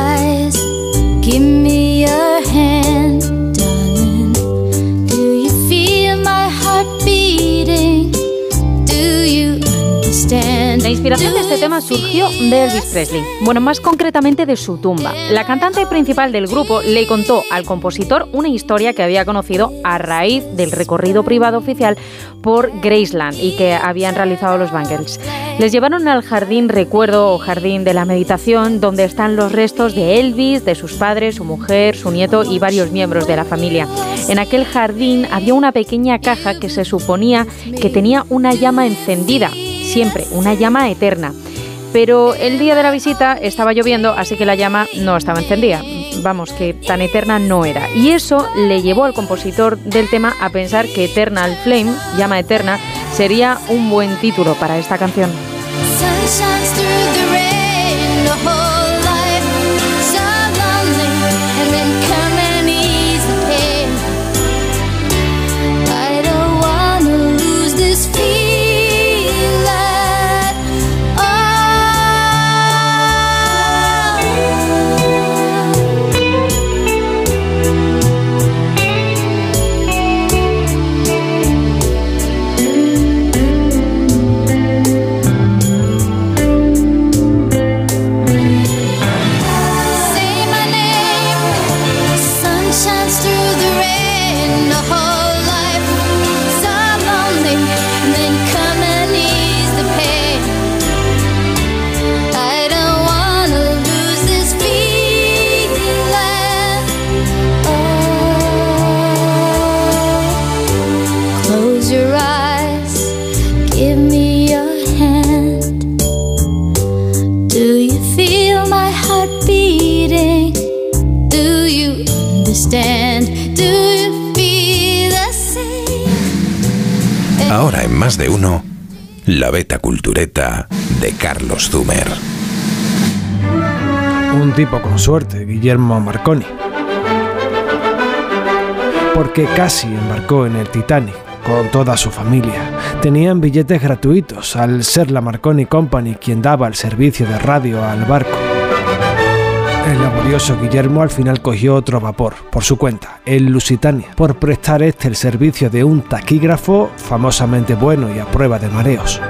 Inspiración de este tema surgió de Elvis Presley, bueno, más concretamente de su tumba. La cantante principal del grupo le contó al compositor una historia que había conocido a raíz del recorrido privado oficial por Graceland y que habían realizado los Bangles. Les llevaron al jardín recuerdo o jardín de la meditación donde están los restos de Elvis, de sus padres, su mujer, su nieto y varios miembros de la familia. En aquel jardín había una pequeña caja que se suponía que tenía una llama encendida siempre, una llama eterna. Pero el día de la visita estaba lloviendo, así que la llama no estaba encendida. Vamos, que tan eterna no era. Y eso le llevó al compositor del tema a pensar que Eternal Flame, llama eterna, sería un buen título para esta canción. Más de uno, la beta cultureta de Carlos Zumer. Un tipo con suerte, Guillermo Marconi. Porque casi embarcó en el Titanic con toda su familia. Tenían billetes gratuitos al ser la Marconi Company quien daba el servicio de radio al barco. El laborioso Guillermo al final cogió otro vapor, por su cuenta, el Lusitania, por prestar este el servicio de un taquígrafo famosamente bueno y a prueba de mareos.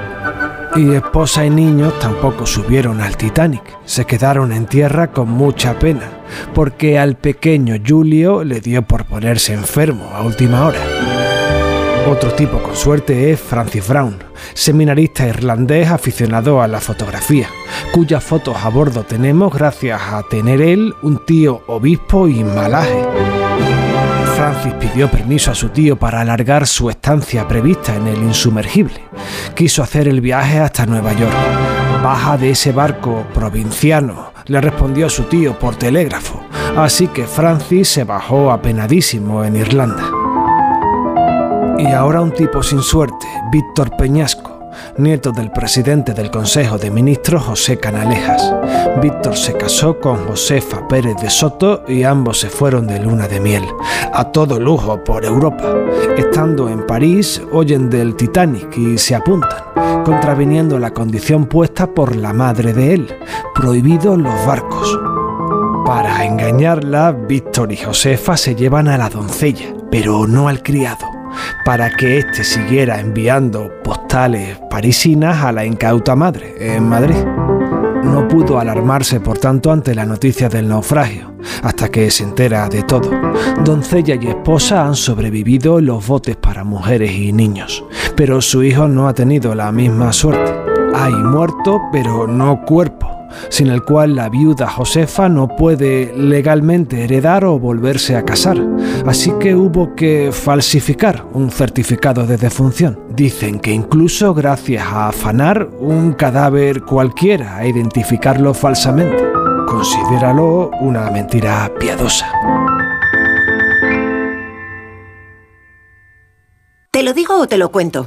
Y esposa y niños tampoco subieron al Titanic, se quedaron en tierra con mucha pena, porque al pequeño Julio le dio por ponerse enfermo a última hora. Otro tipo con suerte es Francis Brown, seminarista irlandés aficionado a la fotografía, cuyas fotos a bordo tenemos gracias a tener él un tío obispo y malaje. Francis pidió permiso a su tío para alargar su estancia prevista en el insumergible. Quiso hacer el viaje hasta Nueva York. Baja de ese barco provinciano, le respondió su tío por telégrafo, así que Francis se bajó apenadísimo en Irlanda. Y ahora un tipo sin suerte, Víctor Peñasco nieto del presidente del Consejo de Ministros José Canalejas. Víctor se casó con Josefa Pérez de Soto y ambos se fueron de luna de miel, a todo lujo por Europa. Estando en París, oyen del Titanic y se apuntan, contraviniendo la condición puesta por la madre de él, prohibido los barcos. Para engañarla, Víctor y Josefa se llevan a la doncella, pero no al criado para que éste siguiera enviando postales parisinas a la incauta madre en Madrid. No pudo alarmarse, por tanto, ante la noticia del naufragio, hasta que se entera de todo. Doncella y esposa han sobrevivido los botes para mujeres y niños, pero su hijo no ha tenido la misma suerte. Hay muerto, pero no cuerpo sin el cual la viuda Josefa no puede legalmente heredar o volverse a casar. Así que hubo que falsificar un certificado de defunción. Dicen que incluso gracias a afanar un cadáver cualquiera e identificarlo falsamente. Considéralo una mentira piadosa. ¿Te lo digo o te lo cuento?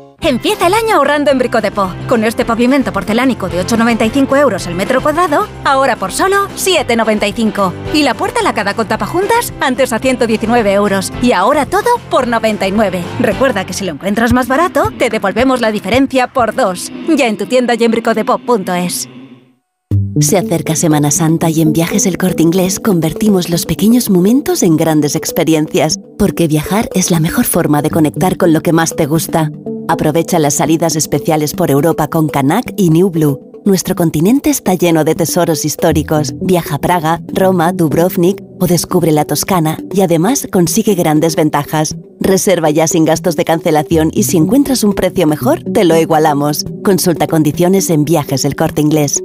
Empieza el año ahorrando en Bricodepo. Con este pavimento porcelánico de 8,95 euros el metro cuadrado, ahora por solo 7,95. Y la puerta lacada con tapajuntas, antes a 119 euros. Y ahora todo por 99. Recuerda que si lo encuentras más barato, te devolvemos la diferencia por dos. Ya en tu tienda y en bricodepo.es. Se acerca Semana Santa y en Viajes El Corte Inglés convertimos los pequeños momentos en grandes experiencias, porque viajar es la mejor forma de conectar con lo que más te gusta. Aprovecha las salidas especiales por Europa con Canac y New Blue. Nuestro continente está lleno de tesoros históricos. Viaja a Praga, Roma, Dubrovnik o descubre la Toscana y además consigue grandes ventajas. Reserva ya sin gastos de cancelación y si encuentras un precio mejor, te lo igualamos. Consulta condiciones en Viajes El Corte Inglés.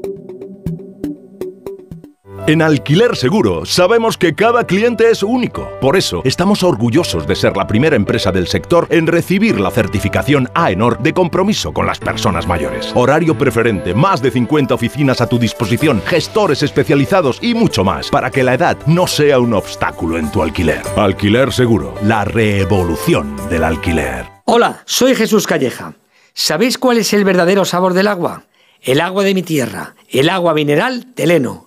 En Alquiler Seguro sabemos que cada cliente es único. Por eso estamos orgullosos de ser la primera empresa del sector en recibir la certificación AENOR de compromiso con las personas mayores. Horario preferente, más de 50 oficinas a tu disposición, gestores especializados y mucho más para que la edad no sea un obstáculo en tu alquiler. Alquiler Seguro, la revolución del alquiler. Hola, soy Jesús Calleja. ¿Sabéis cuál es el verdadero sabor del agua? El agua de mi tierra, el agua mineral Teleno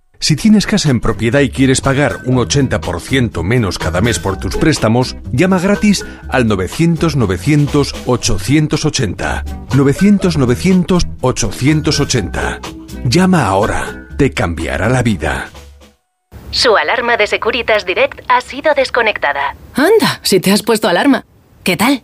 Si tienes casa en propiedad y quieres pagar un 80% menos cada mes por tus préstamos, llama gratis al 900-900-880. 900-900-880. Llama ahora, te cambiará la vida. Su alarma de Securitas Direct ha sido desconectada. Anda, si te has puesto alarma. ¿Qué tal?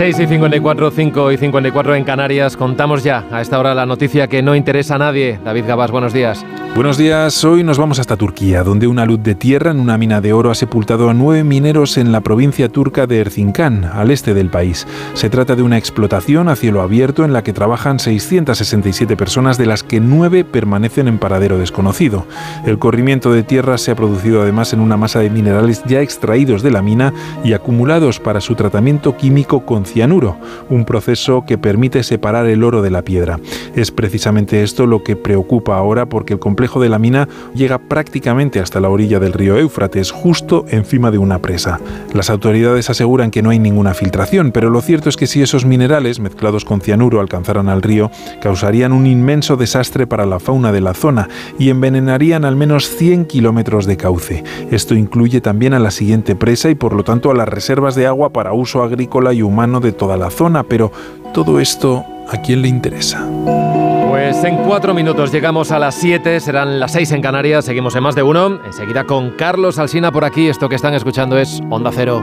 6 y 54, 5 y 54 en Canarias. Contamos ya a esta hora la noticia que no interesa a nadie. David Gabás, buenos días. Buenos días, hoy nos vamos hasta Turquía, donde una luz de tierra en una mina de oro ha sepultado a nueve mineros en la provincia turca de Erzincan, al este del país. Se trata de una explotación a cielo abierto en la que trabajan 667 personas, de las que nueve permanecen en paradero desconocido. El corrimiento de tierra se ha producido además en una masa de minerales ya extraídos de la mina y acumulados para su tratamiento químico con cianuro, un proceso que permite separar el oro de la piedra. Es precisamente esto lo que preocupa ahora porque el complejo de la mina llega prácticamente hasta la orilla del río Éufrates, justo encima de una presa. Las autoridades aseguran que no hay ninguna filtración, pero lo cierto es que si esos minerales mezclados con cianuro alcanzaran al río, causarían un inmenso desastre para la fauna de la zona y envenenarían al menos 100 kilómetros de cauce. Esto incluye también a la siguiente presa y por lo tanto a las reservas de agua para uso agrícola y humano de toda la zona, pero todo esto, ¿a quién le interesa? Pues en cuatro minutos llegamos a las 7, serán las 6 en Canarias, seguimos en más de uno. Enseguida con Carlos Alsina por aquí, esto que están escuchando es Onda Cero.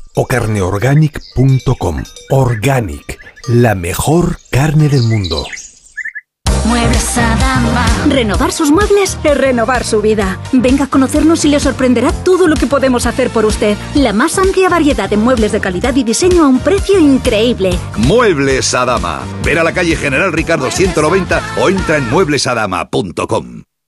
o carneorganic.com. Organic, la mejor carne del mundo. Muebles Adama. Renovar sus muebles es renovar su vida. Venga a conocernos y le sorprenderá todo lo que podemos hacer por usted. La más amplia variedad de muebles de calidad y diseño a un precio increíble. Muebles Adama. Ver a la calle General Ricardo 190 o entra en mueblesadama.com.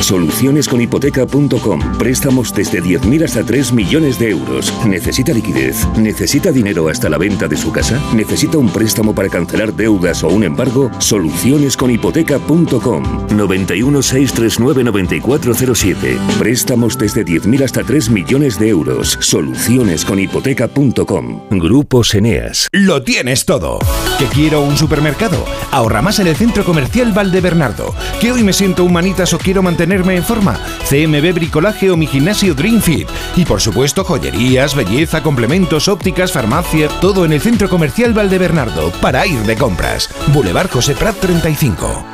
Solucionesconhipoteca.com. Préstamos desde 10.000 hasta 3 millones de euros. ¿Necesita liquidez? ¿Necesita dinero hasta la venta de su casa? ¿Necesita un préstamo para cancelar deudas o un embargo? Solucionesconhipoteca.com. 91 639 9407. Préstamos desde 10.000 hasta 3 millones de euros. Solucionesconhipoteca.com. Grupos Eneas. Lo tienes todo. ¿Que quiero un supermercado? Ahorra más en el Centro Comercial Valdebernardo. ¿Que hoy me siento humanitas o quiero en forma? CMB Bricolaje o mi gimnasio Dream Fit. Y por supuesto joyerías, belleza, complementos, ópticas, farmacia, todo en el Centro Comercial Valdebernardo para ir de compras. Boulevard José Prat 35.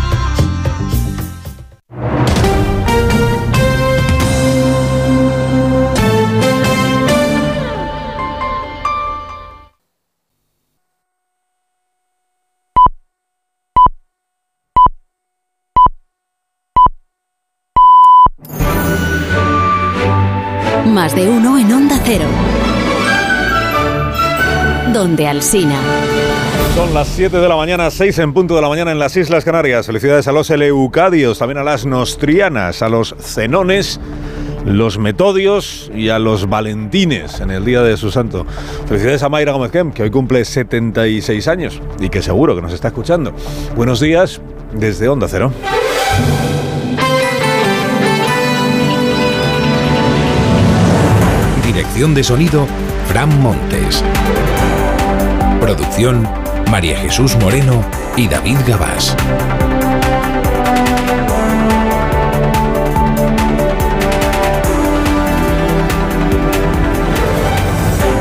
de uno en Onda Cero. Donde Alsina. Son las 7 de la mañana, 6 en punto de la mañana en las Islas Canarias. Felicidades a los Eleucadios, también a las Nostrianas, a los Cenones, los Metodios y a los Valentines en el día de su santo. Felicidades a Mayra Gómez Kem, que hoy cumple 76 años y que seguro que nos está escuchando. Buenos días desde Onda Cero. De sonido, Fran Montes. Producción, María Jesús Moreno y David Gabás.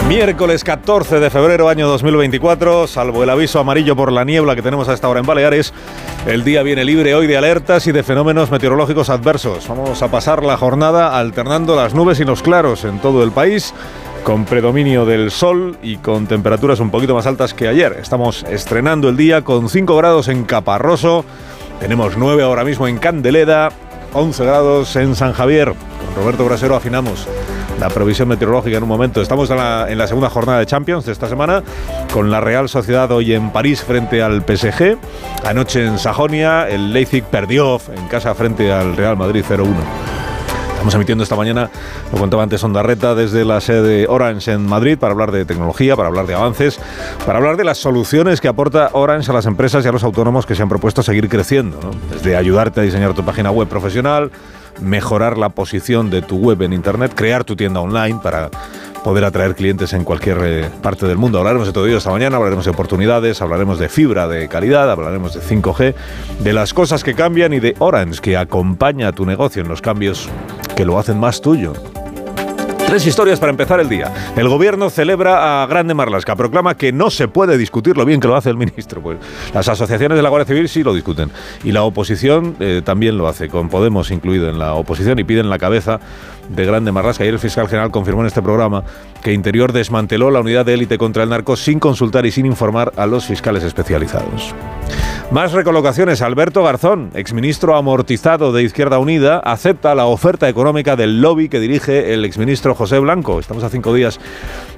Miércoles 14 de febrero año 2024, salvo el aviso amarillo por la niebla que tenemos a esta hora en Baleares, el día viene libre hoy de alertas y de fenómenos meteorológicos adversos. Vamos a pasar la jornada alternando las nubes y los claros en todo el país, con predominio del sol y con temperaturas un poquito más altas que ayer. Estamos estrenando el día con 5 grados en Caparroso, tenemos 9 ahora mismo en Candeleda, 11 grados en San Javier. Con Roberto Brasero afinamos la provisión meteorológica en un momento. Estamos en la, en la, segunda jornada de Champions de esta semana, con la Real Sociedad hoy en París frente al PSG. Anoche en Sajonia, el Leipzig perdió en casa frente al Real Madrid 0-1. Estamos emitiendo esta mañana, lo contaba antes Ondarreta, desde la sede Orange en Madrid para hablar de tecnología, para hablar de avances, para hablar de las soluciones que aporta Orange a las empresas y a los autónomos que se han propuesto seguir creciendo. ¿no? Desde ayudarte a diseñar tu página web profesional, mejorar la posición de tu web en Internet, crear tu tienda online para poder atraer clientes en cualquier eh, parte del mundo. Hablaremos de todo ello esta mañana, hablaremos de oportunidades, hablaremos de fibra de calidad, hablaremos de 5G, de las cosas que cambian y de Orange, que acompaña a tu negocio en los cambios que lo hacen más tuyo. Tres historias para empezar el día. El gobierno celebra a Grande Marlasca, proclama que no se puede discutir lo bien que lo hace el ministro. Pues las asociaciones de la Guardia Civil sí lo discuten. Y la oposición eh, también lo hace, con Podemos incluido en la oposición, y piden la cabeza de Grande Marlasca. Ayer el fiscal general confirmó en este programa que Interior desmanteló la unidad de élite contra el narco sin consultar y sin informar a los fiscales especializados. Más recolocaciones. Alberto Garzón, exministro amortizado de Izquierda Unida, acepta la oferta económica del lobby que dirige el exministro José Blanco. Estamos a cinco días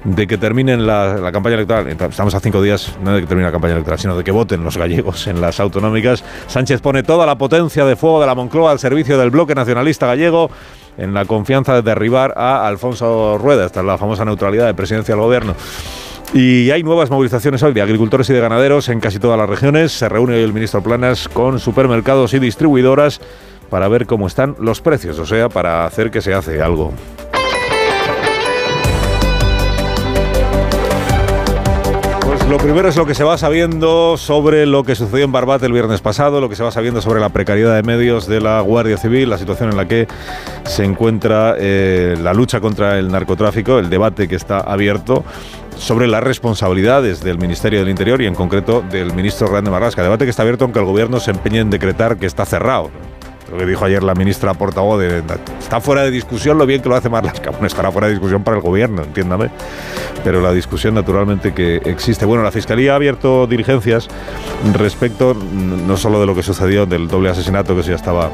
de que terminen la, la, campaña electoral. Estamos a cinco días, no de que termine la campaña electoral, sino de que voten los gallegos en las autonómicas. Sánchez pone toda la potencia de fuego de la Moncloa al servicio del bloque nacionalista gallego en la confianza de derribar a Alfonso Rueda, esta es la famosa neutralidad de presidencia del gobierno. Y hay nuevas movilizaciones hoy de agricultores y de ganaderos en casi todas las regiones. Se reúne hoy el ministro Planas con supermercados y distribuidoras para ver cómo están los precios, o sea, para hacer que se hace algo. Lo primero es lo que se va sabiendo sobre lo que sucedió en Barbate el viernes pasado, lo que se va sabiendo sobre la precariedad de medios de la Guardia Civil, la situación en la que se encuentra eh, la lucha contra el narcotráfico, el debate que está abierto sobre las responsabilidades del Ministerio del Interior y en concreto del ministro Grande Marrasca. Debate que está abierto aunque el gobierno se empeñe en decretar que está cerrado. Lo que dijo ayer la ministra portavoz de, está fuera de discusión lo bien que lo hace Marlaska. Bueno, estará fuera de discusión para el gobierno, entiéndame. Pero la discusión naturalmente que existe. Bueno, la Fiscalía ha abierto diligencias respecto no solo de lo que sucedió del doble asesinato que ya estaba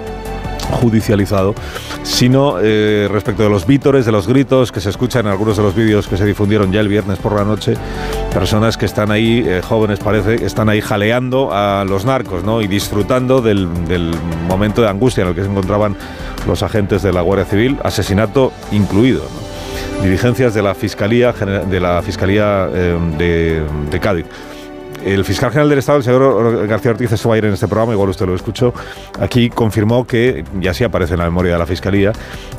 judicializado, sino eh, respecto de los vítores, de los gritos que se escuchan en algunos de los vídeos que se difundieron ya el viernes por la noche, personas que están ahí, eh, jóvenes parece, están ahí jaleando a los narcos ¿no? y disfrutando del, momento de angustia en el que se encontraban los agentes de la Guardia Civil, asesinato incluido. Dirigencias de la Fiscalía, de la Fiscalía eh, de Cádiz. El fiscal general del Estado, el señor García Ortiz, estuvo ayer en este programa, igual usted lo escuchó, aquí confirmó que, y así aparece en la memoria de la Fiscalía,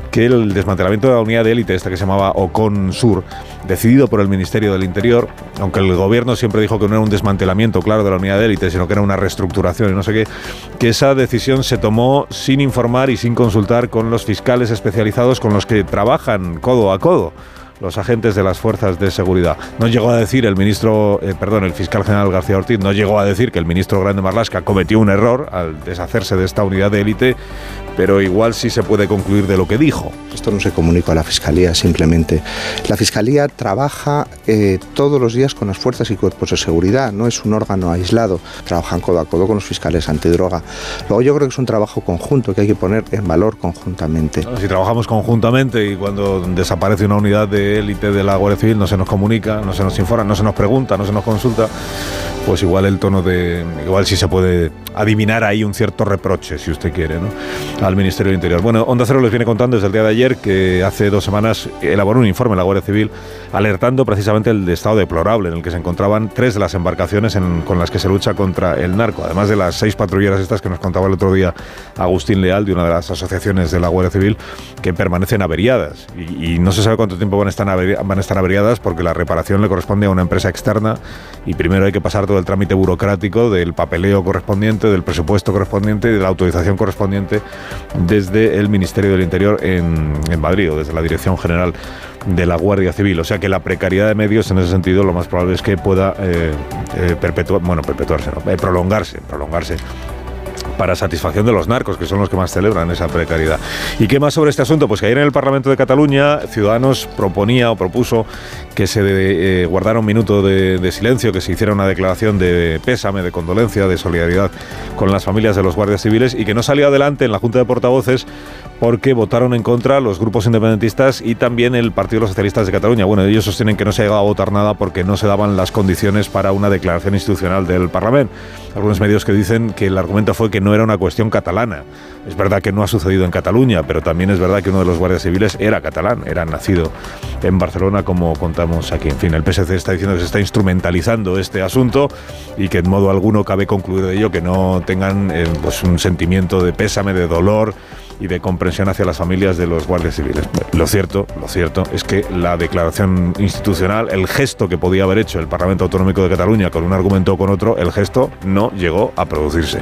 que el desmantelamiento de la unidad de élite, esta que se llamaba Ocon Sur, decidido por el Ministerio del Interior, aunque el gobierno siempre dijo que no era un desmantelamiento, claro, de la unidad de élite, sino que era una reestructuración y no sé qué, que esa decisión se tomó sin informar y sin consultar con los fiscales especializados con los que trabajan codo a codo los agentes de las fuerzas de seguridad. No llegó a decir el ministro, eh, perdón, el fiscal general García Ortiz, no llegó a decir que el ministro Grande Marlasca cometió un error al deshacerse de esta unidad de élite, pero igual sí se puede concluir de lo que dijo. Esto no se comunica a la Fiscalía simplemente. La Fiscalía trabaja eh, todos los días con las fuerzas y cuerpos de seguridad, no es un órgano aislado, trabajan codo a codo con los fiscales antidroga. Luego yo creo que es un trabajo conjunto que hay que poner en valor conjuntamente. si trabajamos conjuntamente y cuando desaparece una unidad de élite de la Guardia Civil no se nos comunica, no se nos informa, no se nos pregunta, no se nos consulta, pues igual el tono de. Igual sí se puede adivinar ahí un cierto reproche, si usted quiere, ¿no? Al Ministerio del Interior. Bueno, Onda Cero les viene contando desde el día de ayer que hace dos semanas elaboró un informe la Guardia Civil alertando precisamente el estado deplorable en el que se encontraban tres de las embarcaciones con las que se lucha contra el narco, además de las seis patrulleras estas que nos contaba el otro día Agustín Leal de una de las asociaciones de la Guardia Civil que permanecen averiadas y, no se sabe cuánto tiempo van a, estar van a estar averiadas porque la reparación le corresponde a una empresa externa y primero hay que pasar todo el trámite burocrático del papeleo correspondiente, del presupuesto correspondiente y de la autorización correspondiente desde el Ministerio del Interior en, Madrid o desde la Dirección General de la Guardia Civil. O sea que la precariedad de medios en ese sentido lo más probable es que pueda eh, eh, perpetuar, bueno, perpetuarse, eh, prolongarse, prolongarse para satisfacción de los narcos, que son los que más celebran esa precariedad. ¿Y qué más sobre este asunto? Pues que ayer en el Parlamento de Cataluña Ciudadanos proponía o propuso que se eh, guardara un minuto de, silencio, que se hiciera una declaración de pésame, de condolencia, de solidaridad con las familias de los guardias civiles y que no salió adelante en la Junta de Portavoces porque votaron en contra los grupos independentistas y también el Partido de los Socialistas de Cataluña. Bueno, ellos sostienen que no se ha llegado a votar nada porque no se daban las condiciones para una declaración institucional del Parlamento. Algunos medios que dicen que el argumento fue que no era una cuestión catalana. Es verdad que no ha sucedido en Cataluña, pero también es verdad que uno de los guardias civiles era catalán, era nacido en Barcelona, como contamos aquí. En fin, el PSC está diciendo que se está instrumentalizando este asunto y que en modo alguno cabe concluir de ello que no tengan eh, pues un sentimiento de pésame, de dolor y de comprensión hacia las familias de los guardias civiles. Lo cierto, lo cierto es que la declaración institucional, el gesto que podía haber hecho el Parlamento Autonómico de Cataluña con un argumento o con otro, el gesto no llegó a producirse.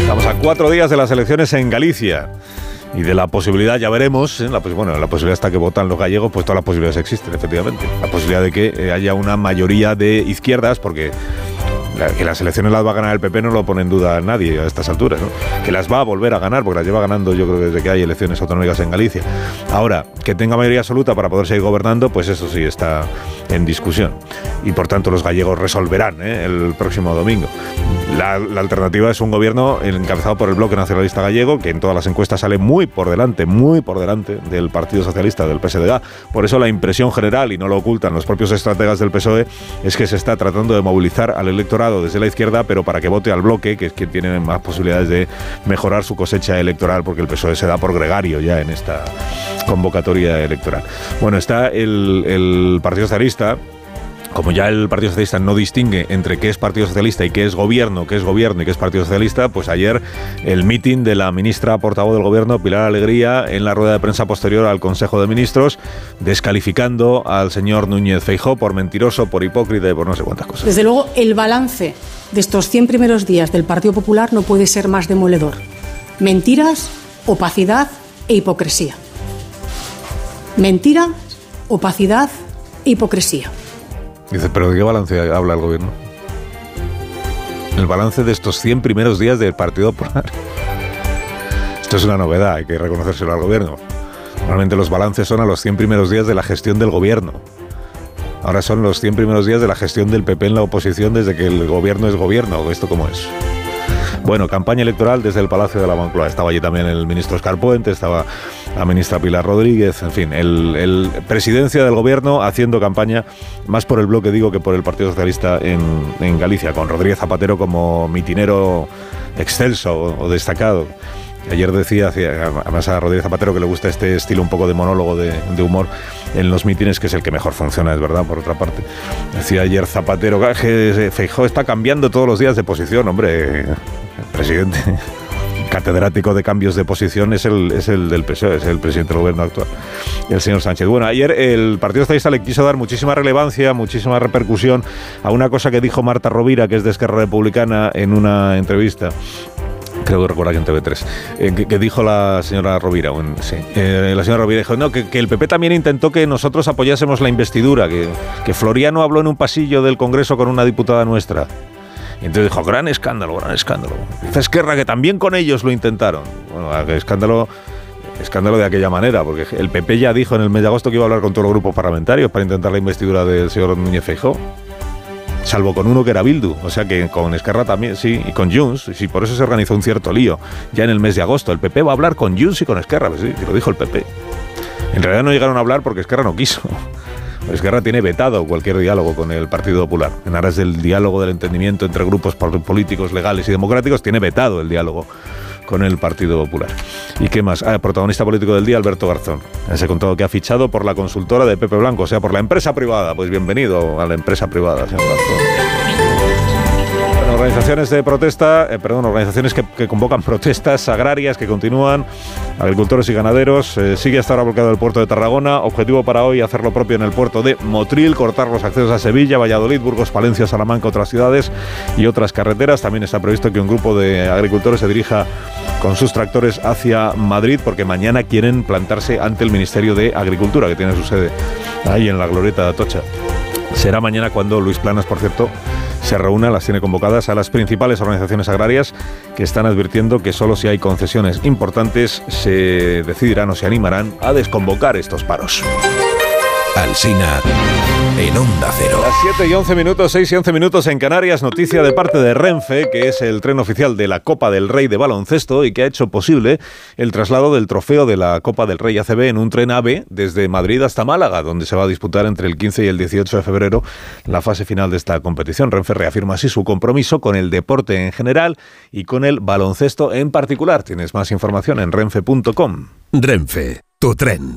Estamos a cuatro días de las elecciones en Galicia y de la posibilidad, ya veremos, ¿eh? la, bueno, la posibilidad está que votan los gallegos, pues todas las posibilidades existen, efectivamente. La posibilidad de que eh, haya una mayoría de izquierdas, porque que las elecciones las va a ganar el PP no lo pone en duda nadie a estas alturas, ¿no? que las va a volver a ganar, porque las lleva ganando yo creo desde que hay elecciones autonómicas en Galicia. Ahora, que tenga mayoría absoluta para poder seguir gobernando, pues eso sí está en discusión. Y por tanto los gallegos resolverán ¿eh? el próximo domingo. La, alternativa es un gobierno encabezado por el Bloque Nacionalista Gallego, que en todas las encuestas sale muy por delante, muy por delante del Partido Socialista, del PSDG. Por eso la impresión general, y no lo ocultan los propios estrategas del PSOE, es que se está tratando de movilizar al electorado desde la izquierda, pero para que vote al bloque, que es quien tiene más posibilidades de mejorar su cosecha electoral, porque el PSOE se da por gregario ya en esta convocatoria electoral. Bueno, está el, el Partido Socialista como ya el Partido Socialista no distingue entre qué es Partido Socialista y qué es gobierno, qué es gobierno y qué es Partido Socialista, pues ayer el mitin de la ministra portavoz del gobierno, Pilar Alegría, en la rueda de prensa posterior al Consejo de Ministros, descalificando al señor Núñez Feijó por mentiroso, por hipócrita y por no sé cuántas cosas. Desde luego, el balance de estos 100 primeros días del Partido Popular no puede ser más demoledor. Mentiras, opacidad e hipocresía. Mentira, opacidad e hipocresía. Dice, ¿pero de qué balance habla el gobierno? El balance de estos 100 primeros días del Partido Popular. Esto es una novedad, hay que reconocérselo al gobierno. Normalmente los balances son a los 100 primeros días de la gestión del gobierno. Ahora son los 100 primeros días de la gestión del PP en la oposición desde que el gobierno es gobierno. ¿Esto cómo es? Bueno, campaña electoral desde el Palacio de la Moncloa. Estaba allí también el ministro Oscar Puente, estaba la ministra Pilar Rodríguez, en fin, el, presidencia del gobierno haciendo campaña más por el bloque, digo, que por el Partido Socialista en, en Galicia, con Rodríguez Zapatero como mitinero excelso o destacado. Ayer decía, además a Rodríguez Zapatero que le gusta este estilo un poco de monólogo de, humor en los mítines, que es el que mejor funciona, es verdad, por otra parte. Decía ayer Zapatero que Feijó está cambiando todos los días de posición, hombre, presidente catedrático de cambios de posición es el, es el del el presidente del gobierno actual, el señor Sánchez. Bueno, ayer el Partido Socialista le quiso dar muchísima relevancia, muchísima repercusión a una cosa que dijo Marta Rovira, que es de Esquerra Republicana, en una entrevista creo que recuerda que en TV3, eh, que, dijo la señora Rovira. eh, la señora Rovira dijo no, que, el PP también intentó que nosotros apoyásemos la investidura, que, que Floriano habló en un pasillo del Congreso con una diputada nuestra. Y entonces dijo, gran escándalo, gran escándalo. Dice Esquerra que también con ellos lo intentaron. Bueno, escándalo escándalo de aquella manera, porque el PP ya dijo en el mes de agosto que iba a hablar con todos los grupos parlamentarios para intentar la investidura del señor Núñez Feijóo salvo con uno que era Bildu, o sea que con Esquerra también, sí, y con Junts, sí, por eso se organizó un cierto lío, ya en el mes de agosto. El PP va a hablar con Junts y con Esquerra, pues sí, lo dijo el PP. En realidad no llegaron a hablar porque Esquerra no quiso. Esquerra tiene vetado cualquier diálogo con el Partido Popular. En aras del diálogo, del entendimiento entre grupos políticos, legales y democráticos, tiene vetado el diálogo con el Partido Popular. ¿Y qué más? Ah, protagonista político del día, Alberto Garzón. Se contó que ha fichado por la consultora de Pepe Blanco, o sea, por la empresa privada. Pues bienvenido a la empresa privada, señor Garzón organizaciones de protesta, eh, perdón, organizaciones que, convocan protestas agrarias que continúan, agricultores y ganaderos. Eh, sigue hasta ahora bloqueado el puerto de Tarragona. Objetivo para hoy hacer lo propio en el puerto de Motril, cortar los accesos a Sevilla, Valladolid, Burgos, Palencia, Salamanca, otras ciudades y otras carreteras. También está previsto que un grupo de agricultores se dirija con sus tractores hacia Madrid porque mañana quieren plantarse ante el Ministerio de Agricultura, que tiene su sede ahí en la Glorieta de Atocha. Será mañana cuando Luis Planas, por cierto, se reúna, las tiene convocadas a las principales organizaciones agrarias que están advirtiendo que solo si hay concesiones importantes se decidirán o se animarán a desconvocar estos paros. Alsina en Onda Cero. Las 7 y 11 minutos, 6 y 11 minutos en Canarias, noticia de parte de Renfe, que es el tren oficial de la Copa del Rey de baloncesto y que ha hecho posible el traslado del trofeo de la Copa del Rey ACB en un tren AVE desde Madrid hasta Málaga, donde se va a disputar entre el 15 y el 18 de febrero la fase final de esta competición. Renfe reafirma así su compromiso con el deporte en general y con el baloncesto en particular. Tienes más información en renfe.com. Renfe, tu tren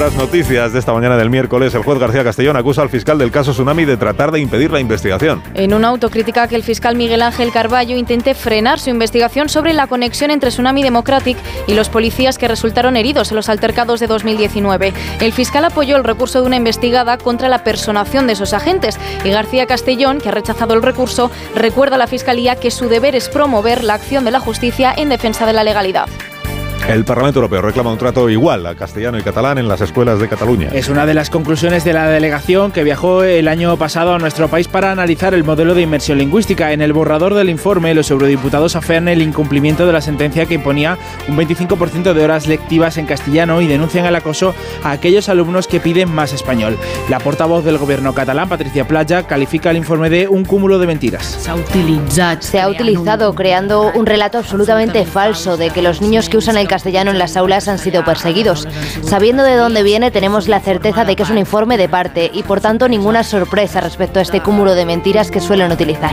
Otras noticias de esta mañana del miércoles, el juez García Castellón acusa al fiscal del caso Tsunami de tratar de impedir la investigación. En una autocrítica que el fiscal Miguel Ángel Carballo intente frenar su investigación sobre la conexión entre Tsunami Democratic y los policías que resultaron heridos en los altercados de 2019. El fiscal apoyó el recurso de una investigada contra la personación de esos agentes y García Castellón, que ha rechazado el recurso, recuerda a la fiscalía que su deber es promover la acción de la justicia en defensa de la legalidad. El Parlamento Europeo reclama un trato igual a castellano y catalán en las escuelas de Cataluña. Es una de las conclusiones de la delegación que viajó el año pasado a nuestro país para analizar el modelo de inmersión lingüística. En el borrador del informe, los eurodiputados aferran el incumplimiento de la sentencia que imponía un 25% de horas lectivas en castellano y denuncian el acoso a aquellos alumnos que piden más español. La portavoz del gobierno catalán, Patricia Playa, califica el informe de un cúmulo de mentiras. Se ha utilizado creando un relato absolutamente falso de que los niños que usan el castellano en las aulas han sido perseguidos. Sabiendo de dónde viene, tenemos la certeza de que es un informe de parte y por tanto ninguna sorpresa respecto a este cúmulo de mentiras que suelen utilizar.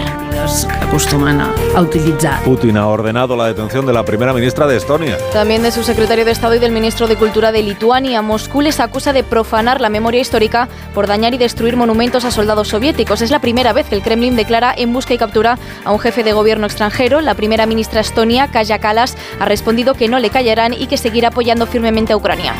Putin ha ordenado la detención de la primera ministra de Estonia. También de su secretario de Estado y del ministro de Cultura de Lituania. Moscú les acusa de profanar la memoria histórica por dañar y destruir monumentos a soldados soviéticos. Es la primera vez que el Kremlin declara en busca y captura a un jefe de gobierno extranjero. La primera ministra estonia, Kaya Kalas, ha respondido que no le y que seguirá apoyando firmemente a Ucrania.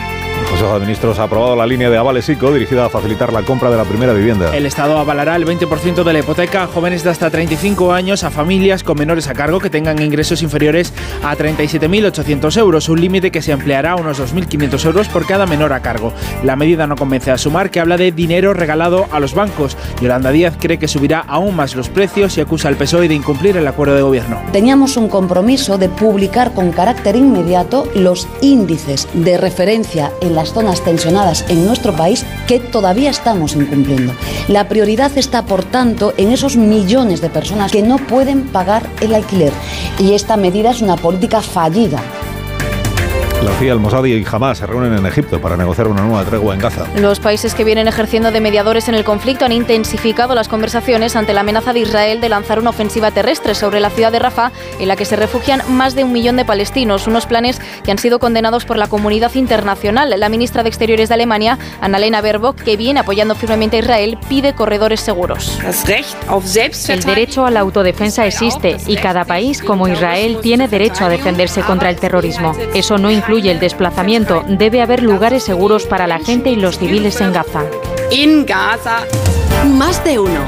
El Consejo de Ministros ha aprobado la línea de avales ICO dirigida a facilitar la compra de la primera vivienda. El Estado avalará el 20% de la hipoteca a jóvenes de hasta 35 años, a familias con menores a cargo que tengan ingresos inferiores a 37.800 euros, un límite que se ampliará a unos 2.500 euros por cada menor a cargo. La medida no convence a Sumar, que habla de dinero regalado a los bancos. Yolanda Díaz cree que subirá aún más los precios y acusa al PSOE de incumplir el acuerdo de gobierno. Teníamos un compromiso de publicar con carácter inmediato los índices de referencia en las zonas tensionadas en nuestro país que todavía estamos incumpliendo. La prioridad está, por tanto, en esos millones de personas que no pueden pagar el alquiler. Y esta medida es una política fallida la CIA, el Mossad y Hamas se reúnen en Egipto para negociar una nueva tregua en Gaza. Los países que vienen ejerciendo de mediadores en el conflicto han intensificado las conversaciones ante la amenaza de Israel de lanzar una ofensiva terrestre sobre la ciudad de Rafah, en la que se refugian más de un millón de palestinos, unos planes que han sido condenados por la comunidad internacional. La ministra de Exteriores de Alemania, Annalena Baerbock, que viene apoyando firmemente a Israel, pide corredores seguros. El derecho a la autodefensa existe y cada país, como Israel, tiene derecho a defenderse contra el terrorismo. Eso no incluye el desplazamiento. Debe haber lugares seguros para la gente y los civiles en Gaza. En Gaza. Más de uno.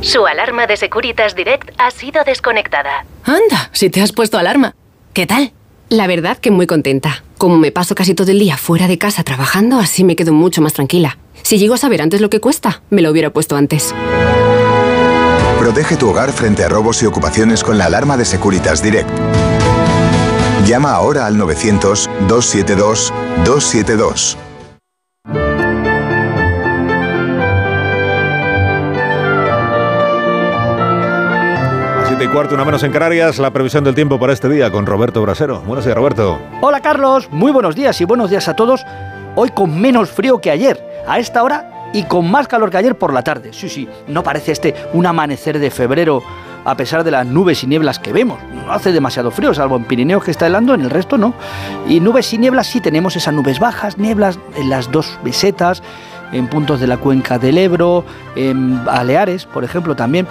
Su alarma de Securitas Direct ha sido desconectada. Anda, si te has puesto alarma. ¿Qué tal? La verdad que muy contenta. Como me paso casi todo el día fuera de casa trabajando, así me quedo mucho más tranquila. Si llego a saber antes lo que cuesta, me lo hubiera puesto antes. Protege tu hogar frente a robos y ocupaciones con la alarma de Securitas Direct. Llama ahora al 900-272-272. Siete y cuarto, una menos en Canarias, la previsión del tiempo para este día con Roberto Brasero. Buenos días, Roberto. Hola, Carlos. Muy buenos días y buenos días a todos. Hoy con menos frío que ayer. A esta hora y con más calor que ayer por la tarde. Sí, sí, no parece este un amanecer de febrero a pesar de las nubes y nieblas que vemos. No hace demasiado frío, salvo en Pirineos que está helando, en el resto no. Y nubes y nieblas sí tenemos esas nubes bajas, nieblas en las dos mesetas, en puntos de la cuenca del Ebro, en Baleares, por ejemplo, también,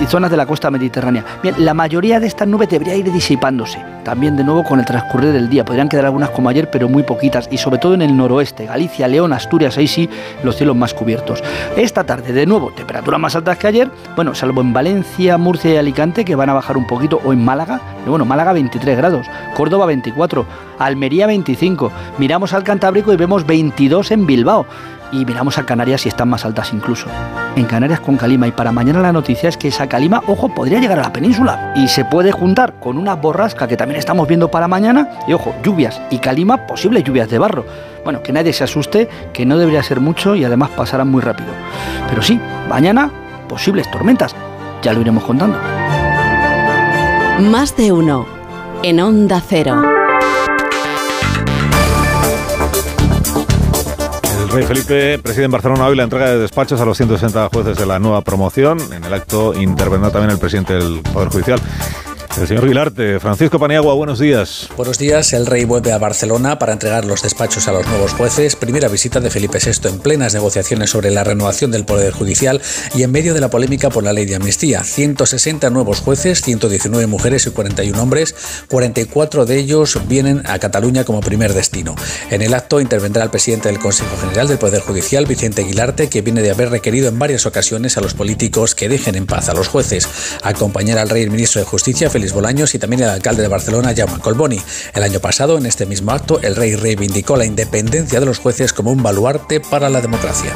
y zonas de la costa mediterránea. Bien, la mayoría de estas nubes debería ir disipándose, también de nuevo con el transcurrir del día. Podrían quedar algunas como ayer, pero muy poquitas, y sobre todo en el noroeste, Galicia, León, Asturias, ahí sí, los cielos más cubiertos. Esta tarde, de nuevo, temperaturas más altas que ayer, bueno, salvo en Valencia, Murcia y Alicante, que van a bajar un poquito, o en Málaga, bueno, Málaga 23 grados, Córdoba 24, Almería 25, miramos al Cantábrico y vemos 22 en Bilbao y miramos a Canarias y están más altas incluso. En Canarias con calima y para mañana la noticia es que esa calima, ojo, podría llegar a la península y se puede juntar con una borrasca que también estamos viendo para mañana y ojo, lluvias y calima, posibles lluvias de barro. Bueno, que nadie se asuste, que no debería ser mucho y además pasarán muy rápido. Pero sí, mañana posibles tormentas, ya lo iremos contando. Más de uno en Onda Cero. Rey Felipe preside en Barcelona hoy la entrega de despachos a los 160 jueces de la nueva promoción. En el acto intervendrá también el presidente del Poder Judicial. El señor Vilarte, Francisco Paniagua, buenos días. Buenos días. El rey vuelve a Barcelona para entregar los despachos a los nuevos jueces. Primera visita de Felipe VI en plenas negociaciones sobre la renovación del Poder Judicial y en medio de la polémica por la ley de amnistía. 160 nuevos jueces, 119 mujeres y 41 hombres. 44 de ellos vienen a Cataluña como primer destino. En el acto intervendrá el presidente del Consejo General del Poder Judicial, Vicente Aguilarte, que viene de haber requerido en varias ocasiones a los políticos que dejen en paz a los jueces. Acompañará al rey el ministro de Justicia, Felipe Y también el alcalde de Barcelona, Jaume Colboni. El año pasado, en este mismo acto, el rey reivindicó la independencia de los jueces como un baluarte para la democracia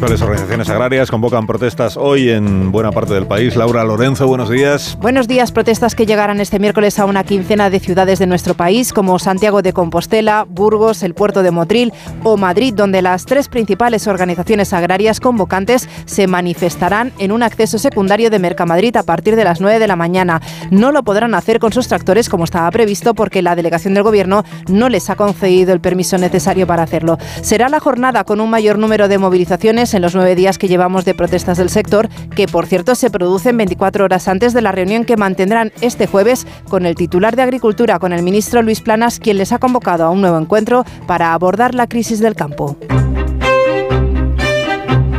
principales organizaciones agrarias convocan protestas hoy en buena parte del país. Laura Lorenzo, buenos días. Buenos días. Protestas que llegarán este miércoles a una quincena de ciudades de nuestro país, como Santiago de Compostela, Burgos, el puerto de Motril o Madrid, donde las tres principales organizaciones agrarias convocantes se manifestarán en un acceso secundario de Mercamadrid a partir de las 9 de la mañana. No lo podrán hacer con sus tractores como estaba previsto porque la delegación del gobierno no les ha concedido el permiso necesario para hacerlo. Será la jornada con un mayor número de movilizaciones en los nueve días que llevamos de protestas del sector, que por cierto se producen 24 horas antes de la reunión que mantendrán este jueves con el titular de Agricultura, con el ministro Luis Planas, quien les ha convocado a un nuevo encuentro para abordar la crisis del campo.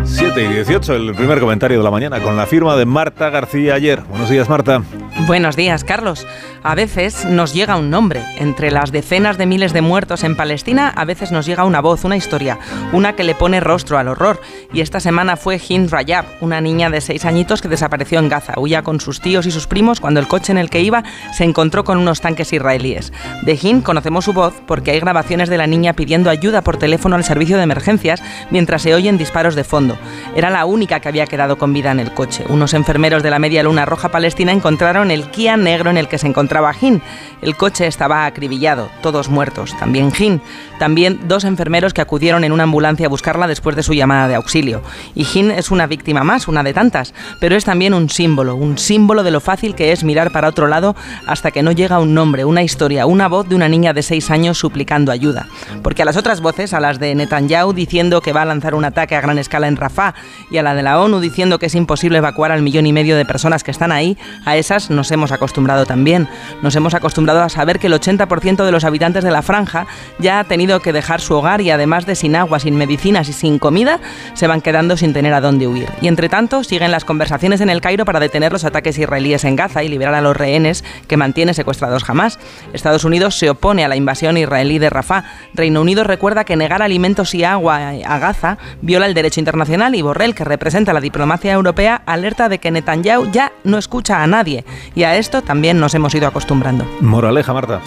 7 y 18, el primer comentario de la mañana con la firma de Marta García ayer. Buenos días, Marta. Buenos días, Carlos. A veces nos llega un nombre. Entre las decenas de miles de muertos en Palestina, a veces nos llega una voz, una historia, una que le pone rostro al horror. Y esta semana fue Hind Rayab, una niña de seis añitos que desapareció en Gaza. Huía con sus tíos y sus primos cuando el coche en el que iba se encontró con unos tanques israelíes. De Hind conocemos su voz porque hay grabaciones de la niña pidiendo ayuda por teléfono al servicio de emergencias mientras se oyen disparos de fondo. Era la única que había quedado con vida en el coche. Unos enfermeros de la Media Luna Roja Palestina encontraron el Kia negro en el que se encontraba Jin. El coche estaba acribillado, todos muertos, también Jin. También dos enfermeros que acudieron en una ambulancia a buscarla después de su llamada de auxilio. Y Jin es una víctima más, una de tantas, pero es también un símbolo, un símbolo de lo fácil que es mirar para otro lado hasta que no llega un nombre, una historia, una voz de una niña de seis años suplicando ayuda. Porque a las otras voces, a las de Netanyahu diciendo que va a lanzar un ataque a gran escala en Rafah y a la de la ONU diciendo que es imposible evacuar al millón y medio de personas que están ahí, a esas nos hemos acostumbrado también. Nos hemos acostumbrado a saber que el 80% de los habitantes de la franja ya ha tenido que dejar su hogar y además de sin agua, sin medicinas y sin comida, se van quedando sin tener a dónde huir. Y entre tanto, siguen las conversaciones en el Cairo para detener los ataques israelíes en Gaza y liberar a los rehenes que mantiene secuestrados jamás. Estados Unidos se opone a la invasión israelí de Rafah. Reino Unido recuerda que negar alimentos y agua a Gaza viola el derecho internacional y Borrell, que representa la diplomacia europea, alerta de que Netanyahu ya no escucha a nadie. Y a esto también nos hemos ido acostumbrando. Moraleja, Marta.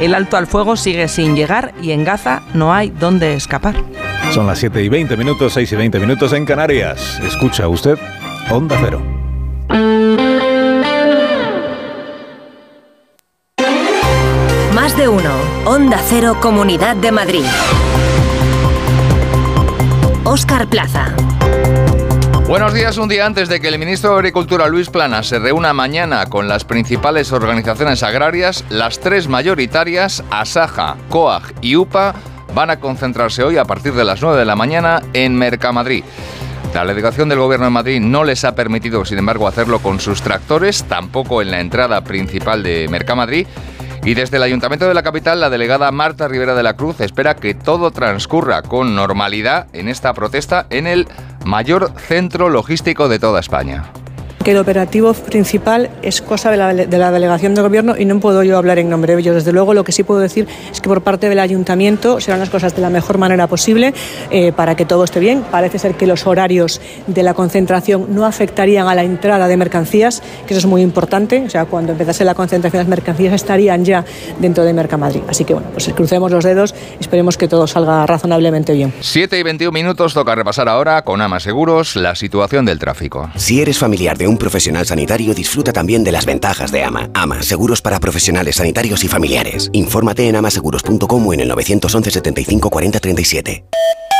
El alto al fuego sigue sin llegar y en Gaza no hay dónde escapar. Son las 7 y 20 minutos, 6 y 20 minutos en Canarias. Escucha usted Onda Cero. Más de uno. Onda Cero, Comunidad de Madrid. Óscar Plaza. Buenos días, un día antes de que el ministro de Agricultura Luis Plana se reúna mañana con las principales organizaciones agrarias, las tres mayoritarias, Asaja, COAG y UPA, van a concentrarse hoy a partir de las 9 de la mañana en Mercamadrid. La delegación del Gobierno de Madrid no les ha permitido, sin embargo, hacerlo con sus tractores, tampoco en la entrada principal de Mercamadrid. Y desde el Ayuntamiento de la capital, la delegada Marta Rivera de la Cruz espera que todo transcurra con normalidad en esta protesta en el mayor centro logístico de toda España que el operativo principal es cosa de la, de la, delegación de gobierno y no puedo yo hablar en nombre de ellos. Desde luego, lo que sí puedo decir es que por parte del ayuntamiento serán las cosas de la mejor manera posible eh, para que todo esté bien. Parece ser que los horarios de la concentración no afectarían a la entrada de mercancías, que eso es muy importante. O sea, cuando empezase la concentración, las mercancías estarían ya dentro de Mercamadrid. Así que, bueno, pues crucemos los dedos y esperemos que todo salga razonablemente bien. 7 y 21 minutos toca repasar ahora con Ama Seguros la situación del tráfico. Si eres familiar de un profesional sanitario, disfruta también de las ventajas de AMA. AMA, seguros para profesionales sanitarios y familiares. Infórmate en amaseguros.com o en el 911 75 40 37.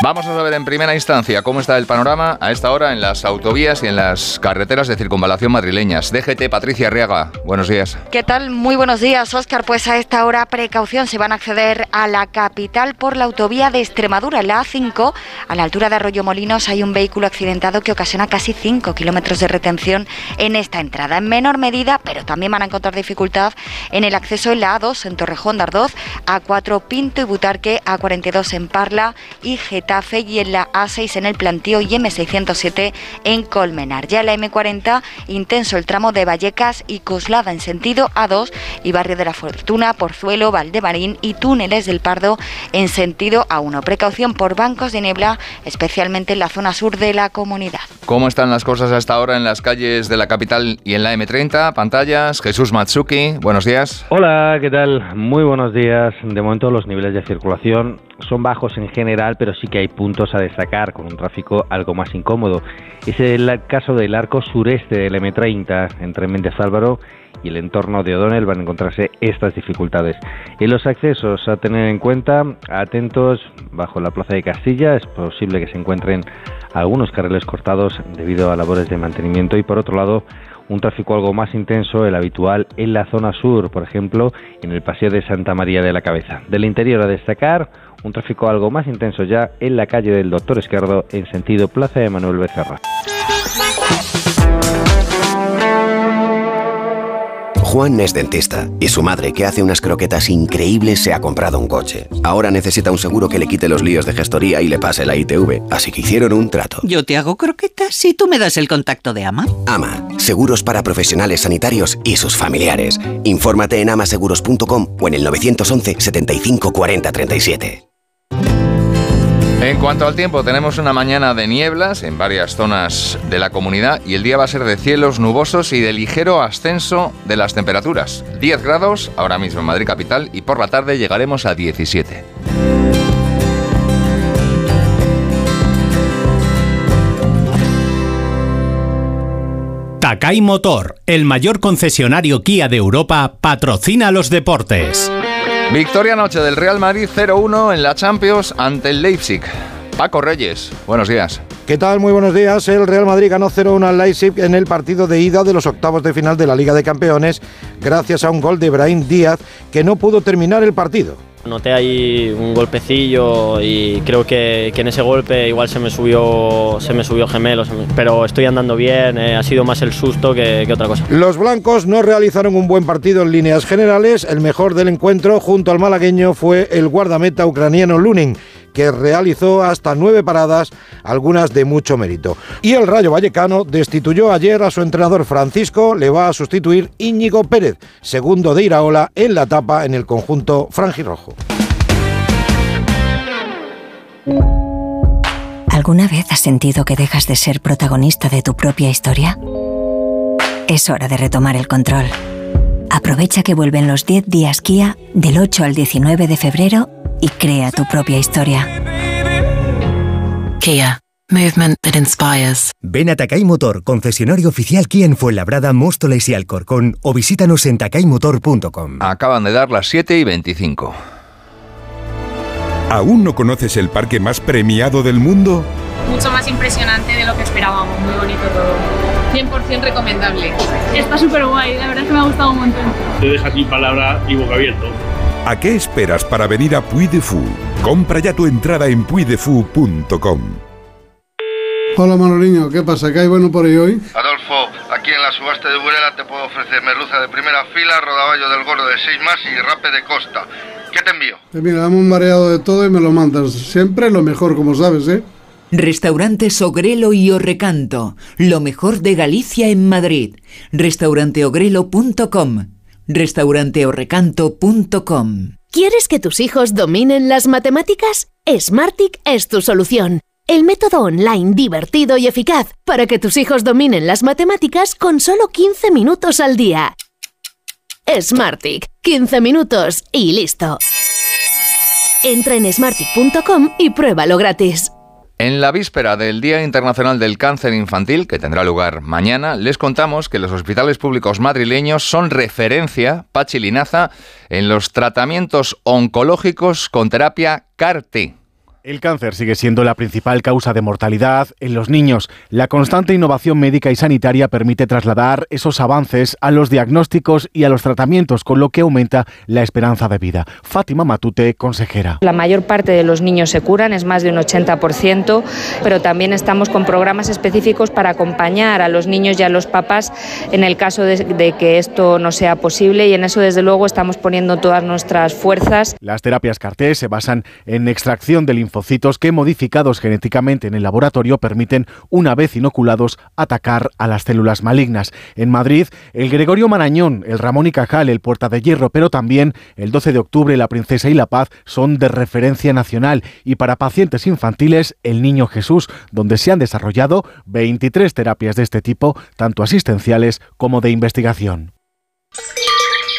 Vamos a saber en primera instancia cómo está el panorama a esta hora en las autovías y en las carreteras de circunvalación madrileñas. DGT Patricia Arriaga, buenos días. ¿Qué tal? Muy buenos días, Óscar. Pues a esta hora, precaución, se van a acceder a la capital por la autovía de Extremadura, la A5. A la altura de Arroyo Molinos hay un vehículo accidentado que ocasiona casi 5 kilómetros de retención en esta entrada. En menor medida, pero también van a encontrar dificultad en el acceso en la A2 en Torrejón de Ardoz, A4 Pinto y Butarque, A42 en Parla y GT y en la A6 en el Plantío y M607 en Colmenar. Ya en la M40, intenso el tramo de Vallecas y Coslada en sentido A2 y Barrio de la Fortuna, Porzuelo, Valdemarín y Túneles del Pardo en sentido A1. Precaución por bancos de niebla, especialmente en la zona sur de la comunidad. ¿Cómo están las cosas hasta ahora en las calles de la capital y en la M30? Pantallas, Jesús Matsuki, buenos días. Hola, ¿qué tal? Muy buenos días. De momento los niveles de circulación son bajos en general, pero sí que hay puntos a destacar con un tráfico algo más incómodo. Es el caso del arco sureste del M30 entre Méndez Álvaro y el entorno de O'Donnell van a encontrarse estas dificultades. En los accesos a tener en cuenta, atentos bajo la Plaza de Castilla, es posible que se encuentren algunos carriles cortados debido a labores de mantenimiento y por otro lado un tráfico algo más intenso, el habitual en la zona sur, por ejemplo, en el Paseo de Santa María de la Cabeza. Del interior a destacar, un tráfico algo más intenso ya en la calle del Doctor Esquerdo en sentido Plaza de Manuel Becerra. Juan es dentista y su madre, que hace unas croquetas increíbles, se ha comprado un coche. Ahora necesita un seguro que le quite los líos de gestoría y le pase la ITV, así que hicieron un trato. Yo te hago croquetas si tú me das el contacto de Ama. Ama, seguros para profesionales sanitarios y sus familiares. Infórmate en amaseguros.com o en el 911 75 40 37. En cuanto al tiempo, tenemos una mañana de nieblas en varias zonas de la comunidad y el día va a ser de cielos nubosos y de ligero ascenso de las temperaturas. 10 grados ahora mismo en Madrid capital y por la tarde llegaremos a 17. Takai Motor, el mayor concesionario Kia de Europa, patrocina los deportes. Victoria noche del Real Madrid 0-1 en la Champions ante el Leipzig. Paco Reyes, buenos días. ¿Qué tal? Muy buenos días. El Real Madrid ganó 0-1 al Leipzig en el partido de ida de los octavos de final de la Liga de Campeones gracias a un gol de Brahim Díaz que no pudo terminar el partido. Noté ahí un golpecillo y creo que, que, en ese golpe igual se me subió, se me subió gemelo, pero estoy andando bien, eh, ha sido más el susto que, que, otra cosa. Los blancos no realizaron un buen partido en líneas generales, el mejor del encuentro junto al malagueño fue el guardameta ucraniano Lunin que realizó hasta nueve paradas, algunas de mucho mérito. Y el Rayo Vallecano destituyó ayer a su entrenador Francisco, le va a sustituir Íñigo Pérez, segundo de Iraola en la etapa en el conjunto franjirrojo. ¿Alguna vez has sentido que dejas de ser protagonista de tu propia historia? Es hora de retomar el control. Aprovecha que vuelven los 10 días Kia del 8 al 19 de febrero y crea tu propia historia. Kia. Movement that inspires. Ven a Takai Motor, concesionario oficial Kia en Fuenlabrada, Móstoles y Alcorcón o visítanos en takaymotor.com. Acaban de dar las 7 y 25. ¿Aún no conoces el parque más premiado del mundo? Mucho más impresionante de lo que esperábamos, muy bonito todo. 100% recomendable. Está súper guay, la verdad es que me ha gustado un montón. Te deja sin palabra y boca abierto. ¿A qué esperas para venir a Puy de Fou? Compra ya tu entrada en puydefou.com. Hola Manoliño, ¿qué pasa? ¿Qué hay bueno por ahí hoy? Adolfo, aquí en la subasta de Burela te puedo ofrecer merluza de primera fila, rodaballo del gordo de 6 más y rape de costa. ¿Qué te envío? Pues mira, dame un mareado de todo y me lo mandas. Siempre lo mejor, como sabes, ¿eh? Restaurantes Ogrelo y Orrecanto, lo mejor de Galicia en Madrid. Restauranteogrelo.com restauranteorrecanto.com. ¿Quieres que tus hijos dominen las matemáticas? Smartic es tu solución. El método online divertido y eficaz para que tus hijos dominen las matemáticas con solo 15 minutos al día. Smartic, 15 minutos y listo. Entra en smartic.com y pruébalo gratis. En la víspera del Día Internacional del Cáncer Infantil, que tendrá lugar mañana, les contamos que los hospitales públicos madrileños son referencia, Pachilinaza, en los tratamientos oncológicos con terapia CAR-T. El cáncer sigue siendo la principal causa de mortalidad en los niños. La constante innovación médica y sanitaria permite trasladar esos avances a los diagnósticos y a los tratamientos, con lo que aumenta la esperanza de vida. Fátima Matute, consejera. La mayor parte de los niños se curan, es más de un 80%, pero también estamos con programas específicos para acompañar a los niños y a los papás en el caso de, de que esto no sea posible y en eso desde luego estamos poniendo todas nuestras fuerzas. Las terapias CAR-T se basan en extracción del que modificados genéticamente en el laboratorio permiten, una vez inoculados, atacar a las células malignas. En Madrid, el Gregorio Marañón, el Ramón y Cajal, el Puerta de Hierro, pero también el 12 de octubre, la Princesa y la Paz son de referencia nacional. Y para pacientes infantiles, el Niño Jesús, donde se han desarrollado 23 terapias de este tipo, tanto asistenciales como de investigación.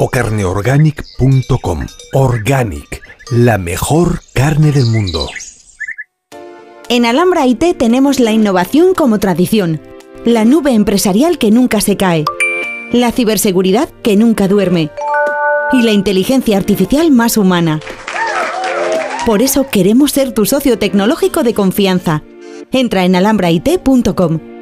o carneorganic.com. Organic, la mejor carne del mundo. En Alhambra IT tenemos la innovación como tradición, la nube empresarial que nunca se cae, la ciberseguridad que nunca duerme, y la inteligencia artificial más humana. Por eso queremos ser tu socio tecnológico de confianza. Entra en alhambrait.com.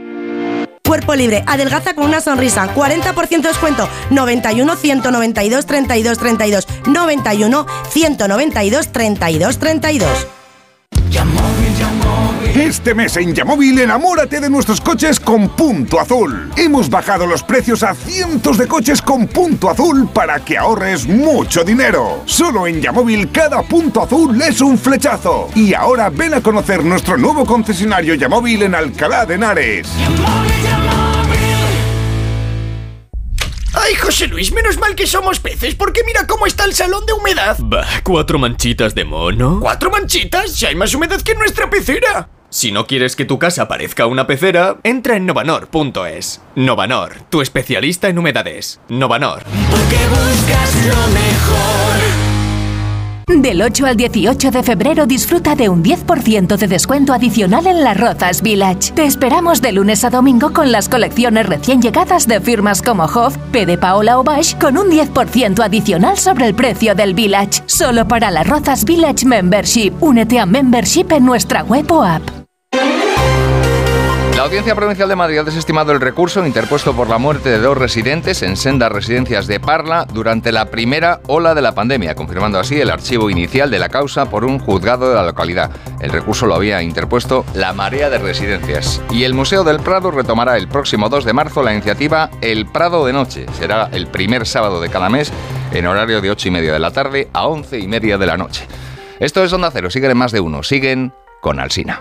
Cuerpo libre, adelgaza con una sonrisa, 40% descuento, 91 192 32 32, 91 192 32 32. Este mes en Yamóvil enamórate de nuestros coches con punto azul. Hemos bajado los precios a cientos de coches con punto azul para que ahorres mucho dinero. Solo en Yamóvil cada punto azul es un flechazo. Y ahora ven a conocer nuestro nuevo concesionario Yamóvil en Alcalá de Henares. Ay, José Luis, menos mal que somos peces, porque mira cómo está el salón de humedad. Bah, cuatro manchitas de mono. ¿Cuatro manchitas? Si hay más humedad que en nuestra pecera. Si no quieres que tu casa parezca una pecera, entra en novanor.es. Novanor, tu especialista en humedades. Novanor. Porque buscas lo mejor. Del 8 al 18 de febrero disfruta de un 10% de descuento adicional en las Rozas Village. Te esperamos de lunes a domingo con las colecciones recién llegadas de firmas como Hoff, P de Paola o Bash con un 10% adicional sobre el precio del Village. Solo para la Rozas Village Membership. Únete a Membership en nuestra web o app. Audiencia Provincial de Madrid ha desestimado el recurso interpuesto por la muerte de dos residentes en sendas residencias de Parla durante la primera ola de la pandemia, confirmando así el archivo inicial de la causa por un juzgado de la localidad. El recurso lo había interpuesto la Marea de Residencias. Y el Museo del Prado retomará el próximo 2 de marzo la iniciativa El Prado de Noche. Será el primer sábado de cada mes en horario de 8 y media de la tarde a 11 y media de la noche. Esto es Onda Cero, siguen en más de uno, siguen con Alsina.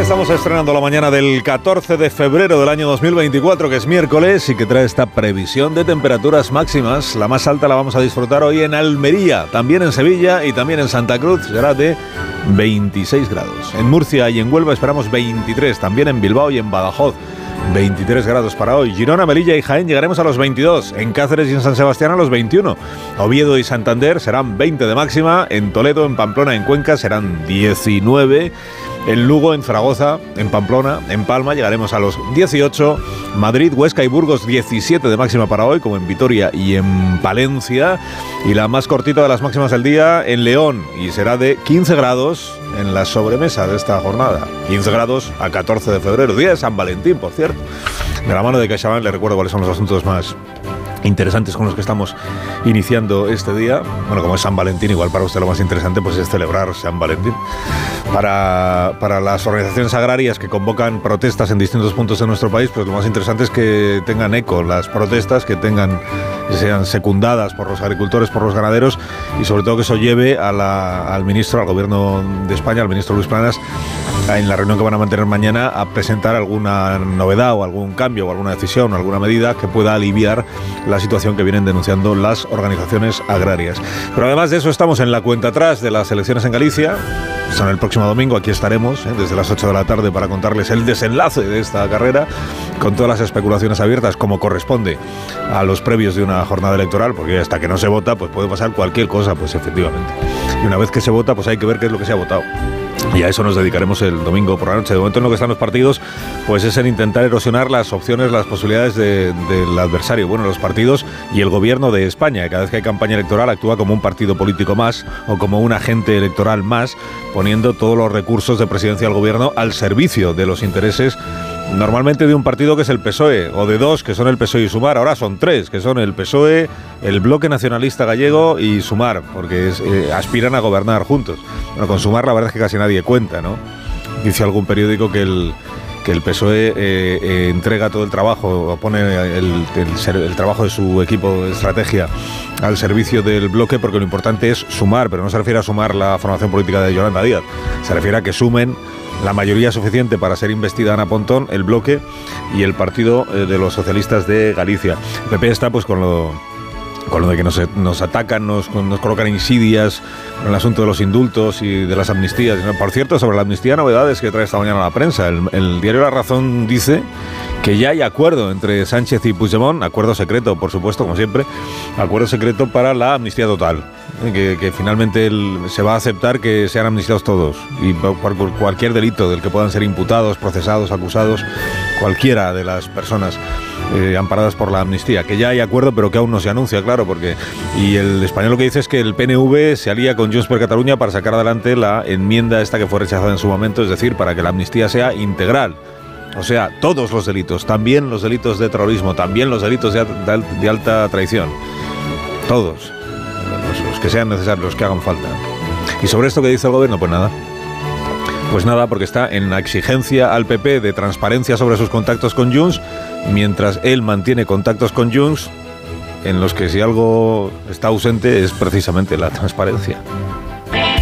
Estamos estrenando la mañana del 14 de febrero del año 2024, que es miércoles y que trae esta previsión de temperaturas máximas. La más alta la vamos a disfrutar hoy en Almería, también en Sevilla y también en Santa Cruz, será de 26 grados. En Murcia y en Huelva esperamos 23, también en Bilbao y en Badajoz. 23 grados para hoy. Girona, Melilla y Jaén llegaremos a los 22. En Cáceres y en San Sebastián a los 21. Oviedo y Santander serán 20 de máxima. En Toledo, en Pamplona, en Cuenca serán 19. En Lugo, en Zaragoza, en Pamplona, en Palma llegaremos a los 18. Madrid, Huesca y Burgos 17 de máxima para hoy, como en Vitoria y en Palencia. Y la más cortita de las máximas del día en León y será de 15 grados en la sobremesa de esta jornada. 15 grados a 14 de febrero, día de San Valentín, por cierto. De la mano de CaixaBank le recuerdo cuáles son los asuntos más interesantes con los que estamos iniciando este día. Bueno, como es San Valentín, igual para usted lo más interesante pues es celebrar San Valentín. Para, para las organizaciones agrarias que convocan protestas en distintos puntos de nuestro país, pues lo más interesante es que tengan eco las protestas, que tengan sean secundadas por los agricultores, por los ganaderos y sobre todo que eso lleve a la, al ministro, al gobierno de España, al ministro Luis Planas, en la reunión que van a mantener mañana a presentar alguna novedad o algún cambio o alguna decisión o alguna medida que pueda aliviar la situación que vienen denunciando las organizaciones agrarias. Pero además de eso estamos en la cuenta atrás de las elecciones en Galicia. Son el próximo domingo, aquí estaremos ¿eh? desde las 8 de la tarde para contarles el desenlace de esta carrera con todas las especulaciones abiertas como corresponde a los previos de una jornada electoral, porque hasta que no se vota pues puede pasar cualquier cosa, pues efectivamente. Y una vez que se vota pues hay que ver qué es lo que se ha votado. Y a eso nos dedicaremos el domingo por la noche. De momento en lo que están los partidos, pues es en intentar erosionar las opciones, las posibilidades de- del adversario. Bueno, los partidos y el gobierno de España. Cada vez que hay campaña electoral actúa como un partido político más o como un agente electoral más, poniendo todos los recursos de presidencia del gobierno al servicio de los intereses normalmente de un partido que es el PSOE, o de dos que son el PSOE y Sumar, ahora son tres, que son el PSOE, el Bloque Nacionalista Gallego y Sumar, porque eh, aspiran a gobernar juntos. Bueno, con Sumar la verdad es que casi nadie cuenta, ¿no? Dice algún periódico que el, que el PSOE eh, eh, entrega todo el trabajo, pone el, el, trabajo de su equipo de estrategia al servicio del bloque, porque lo importante es sumar, pero no se refiere a sumar la formación política de Yolanda Díaz, se refiere a que sumen la mayoría suficiente para ser investida Ana Pontón, el bloque y el partido eh, de los socialistas de Galicia. El PP está pues con lo con lo de que nos, atacan, nos, nos, colocan insidias con el asunto de los indultos y de las amnistías. Por cierto, sobre la amnistía, novedades que trae esta mañana la prensa. El, diario La Razón dice que ya hay acuerdo entre Sánchez y Puigdemont, acuerdo secreto, por supuesto, como siempre, acuerdo secreto para la amnistía total. Que, que finalmente se va a aceptar que sean amnistiados todos y por cualquier delito del que puedan ser imputados, procesados, acusados, cualquiera de las personas eh, amparadas por la amnistía, que ya hay acuerdo pero que aún no se anuncia, claro, porque... Y el español lo que dice es que el PNV se alía con Junts per Cataluña para sacar adelante la enmienda esta que fue rechazada en su momento, es decir, para que la amnistía sea integral. O sea, todos los delitos, también los delitos de terrorismo, también los delitos de, alta traición. Todos. Que sean necesarios, los que hagan falta. ¿Y sobre esto que dice el gobierno? Pues nada. Pues nada, porque está en la exigencia al PP de transparencia sobre sus contactos con Junts mientras él mantiene contactos con Junts en los que si algo está ausente es precisamente la transparencia.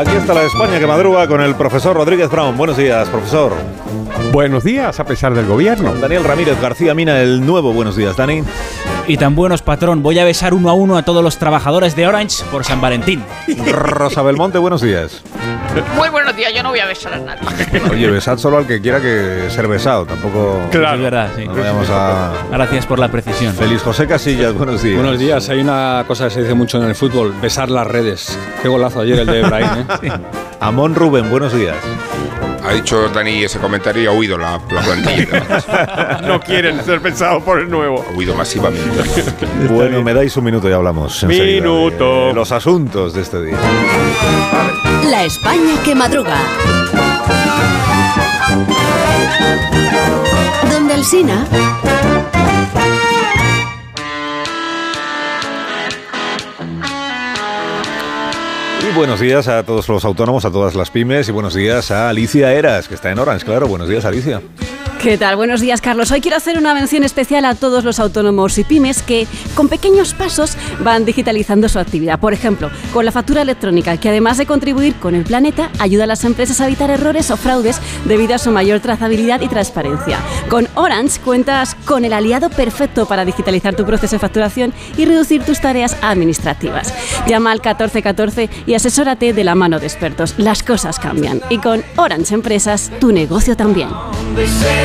Aquí está la España que madruga con el profesor Rodríguez Brown. Buenos días, profesor. Buenos días, a pesar del gobierno. Daniel Ramírez García Mina, el nuevo. Buenos días, Dani. Y tan buenos, patrón. Voy a besar uno a uno a todos los trabajadores de Orange por San Valentín. Rosa Belmonte, buenos días. Muy buenos días, yo no voy a besar a nadie. Oye, besad solo al que quiera que ser besado, tampoco. Claro, es verdad, sí. a... Gracias por la precisión. Feliz José Casillas, buenos días. Buenos días, hay una cosa que se dice mucho en el fútbol: besar las redes. Qué golazo ayer el de Ibrahim, ¿eh? Amón Rubén, buenos días. Ha dicho Dani ese comentario y ha huido la, plantilla. no quieren ser pensados por el nuevo. Ha huido masivamente. bueno, me dais un minuto y hablamos. Minuto. los asuntos de este día. La España que madruga. Donde el Sina. Y buenos días a todos los autónomos, a todas las pymes y buenos días a Alicia Eras, que está en Orange, claro. Buenos días, Alicia. ¿Qué tal? Buenos días, Carlos. Hoy quiero hacer una mención especial a todos los autónomos y pymes que, con pequeños pasos, van digitalizando su actividad. Por ejemplo, con la factura electrónica, que además de contribuir con el planeta, ayuda a las empresas a evitar errores o fraudes debido a su mayor trazabilidad y transparencia. Con Orange cuentas con el aliado perfecto para digitalizar tu proceso de facturación y reducir tus tareas administrativas. Llama al 1414 y asesórate de la mano de expertos. Las cosas cambian. Y con Orange Empresas, tu negocio también.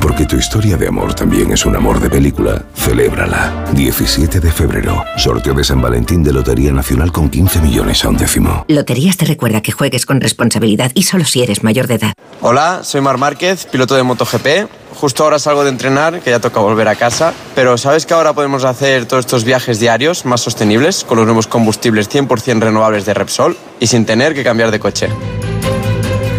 Porque tu historia de amor también es un amor de película. Celébrala. 17 de febrero. Sorteo de San Valentín de Lotería Nacional con 15 millones a un décimo. Loterías te recuerda que juegues con responsabilidad y solo si eres mayor de edad. Hola, soy Mar Márquez, piloto de MotoGP. Justo ahora salgo de entrenar, que ya toca volver a casa. Pero ¿sabes que ahora podemos hacer todos estos viajes diarios más sostenibles con los nuevos combustibles 100% renovables de Repsol y sin tener que cambiar de coche?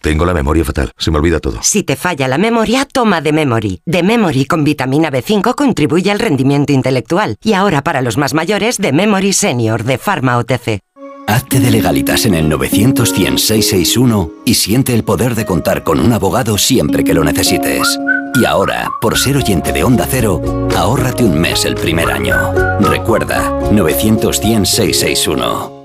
Tengo la memoria fatal, se me olvida todo. Si te falla la memoria, toma de Memory. De Memory con vitamina B5 contribuye al rendimiento intelectual. Y ahora para los más mayores, de Memory Senior de Pharma OTC. Hazte de legalitas en el 900 661 y siente el poder de contar con un abogado siempre que lo necesites. Y ahora, por ser oyente de Onda Cero, ahórrate un mes el primer año. Recuerda, 900 661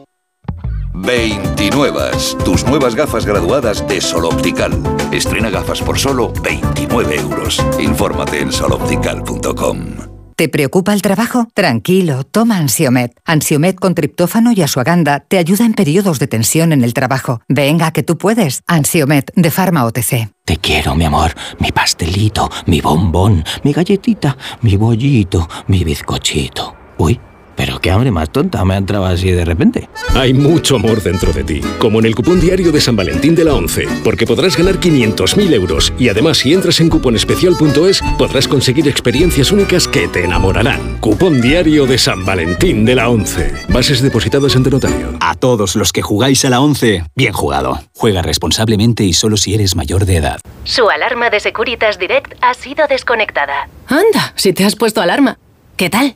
29. Tus nuevas gafas graduadas de Sol Optical. Estrena gafas por solo 29 euros. Infórmate en soloptical.com. ¿Te preocupa el trabajo? Tranquilo, toma Ansiomet. Ansiomet con triptófano y asuaganda te ayuda en periodos de tensión en el trabajo. Venga, que tú puedes. Ansiomet de Pharma OTC. Te quiero, mi amor, mi pastelito, mi bombón, mi galletita, mi bollito, mi bizcochito. Uy. Pero qué hambre más tonta me ha entrado así de repente. Hay mucho amor dentro de ti, como en el cupón diario de San Valentín de la 11, porque podrás ganar 500.000 euros y además si entras en cuponespecial.es podrás conseguir experiencias únicas que te enamorarán. Cupón diario de San Valentín de la 11. Bases depositadas ante notario. A todos los que jugáis a la 11, bien jugado. Juega responsablemente y solo si eres mayor de edad. Su alarma de Securitas Direct ha sido desconectada. Anda, si te has puesto alarma. ¿Qué tal?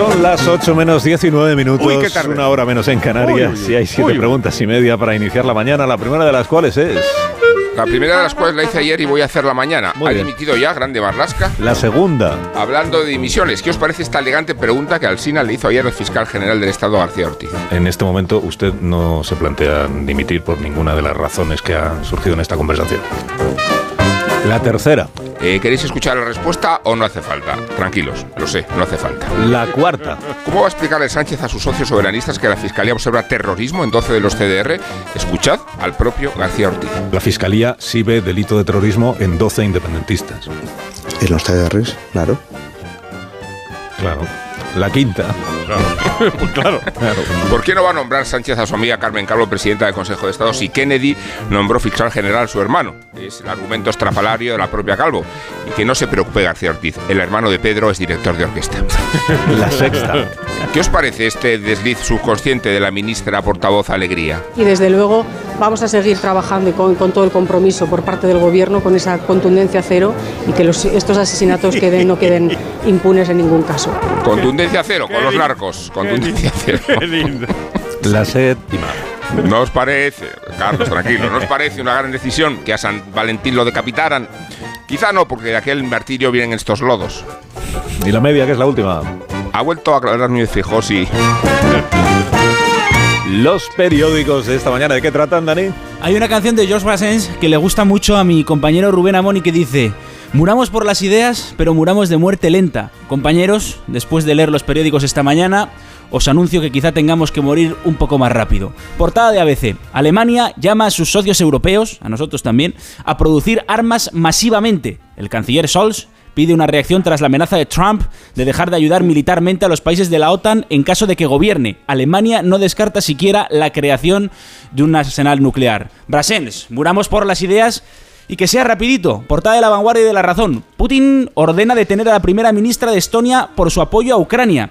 Son las 8 menos 19 minutos, Uy, qué tarde. una hora menos en Canarias. Uy, uy, y hay siete preguntas y media para iniciar la mañana, la primera de las cuales es La primera de las cuales la hice ayer y voy a hacerla mañana. Muy ha bien. dimitido ya Grande Marlasca. la segunda. Hablando de dimisiones, ¿qué os parece esta elegante pregunta que Alsina le hizo ayer al fiscal general del Estado, García Ortiz? En este momento usted no se plantea dimitir por ninguna de las razones que han surgido en esta conversación. La tercera. Eh, ¿Queréis escuchar la respuesta o no hace falta? Tranquilos, lo sé, no hace falta. La cuarta. ¿Cómo va a explicarle Sánchez a sus socios soberanistas que la Fiscalía observa terrorismo en 12 de los CDR? Escuchad al propio García Ortiz. La Fiscalía sí ve delito de terrorismo en 12 independentistas. En los CDRs, claro. Claro. La quinta. Claro. claro. ¿Por qué no va a nombrar Sánchez a su amiga Carmen Calvo presidenta del Consejo de Estado si Kennedy nombró fiscal general a su hermano? Es el argumento estrafalario de la propia Calvo. Y que no se preocupe García Ortiz, el hermano de Pedro es director de orquesta. La sexta. ¿Qué os parece este desliz subconsciente de la ministra portavoz Alegría? Y desde luego vamos a seguir trabajando y con, con todo el compromiso por parte del gobierno con esa contundencia cero y que los- estos asesinatos queden, no queden impunes en ningún caso. Contundencia cero con los narcos. Contundencia cero. La séptima. ¿No os parece, Carlos, tranquilo, ¿no os parece una gran decisión que a San Valentín lo decapitaran? Quizá no, porque de aquel martirio vienen estos lodos. Y la media, que es la última. Ha vuelto a aclarar Núñez Feijóo si Los periódicos de esta mañana, ¿de qué tratan, Dani? Hay una canción de George Brassens que le gusta mucho a mi compañero Rubén Amoni que dice Muramos por las ideas, pero muramos de muerte lenta. Compañeros, después de leer los periódicos esta mañana, os anuncio que quizá tengamos que morir un poco más rápido. Portada de ABC. Alemania llama a sus socios europeos, a nosotros también, a producir armas masivamente. El canciller Scholz pide una reacción tras la amenaza de Trump de dejar de ayudar militarmente a los países de la OTAN en caso de que gobierne. Alemania no descarta siquiera la creación de un arsenal nuclear. Brassens, muramos por las ideas y que sea rapidito. Portada de la vanguardia y de la razón. Putin ordena detener a la primera ministra de Estonia por su apoyo a Ucrania.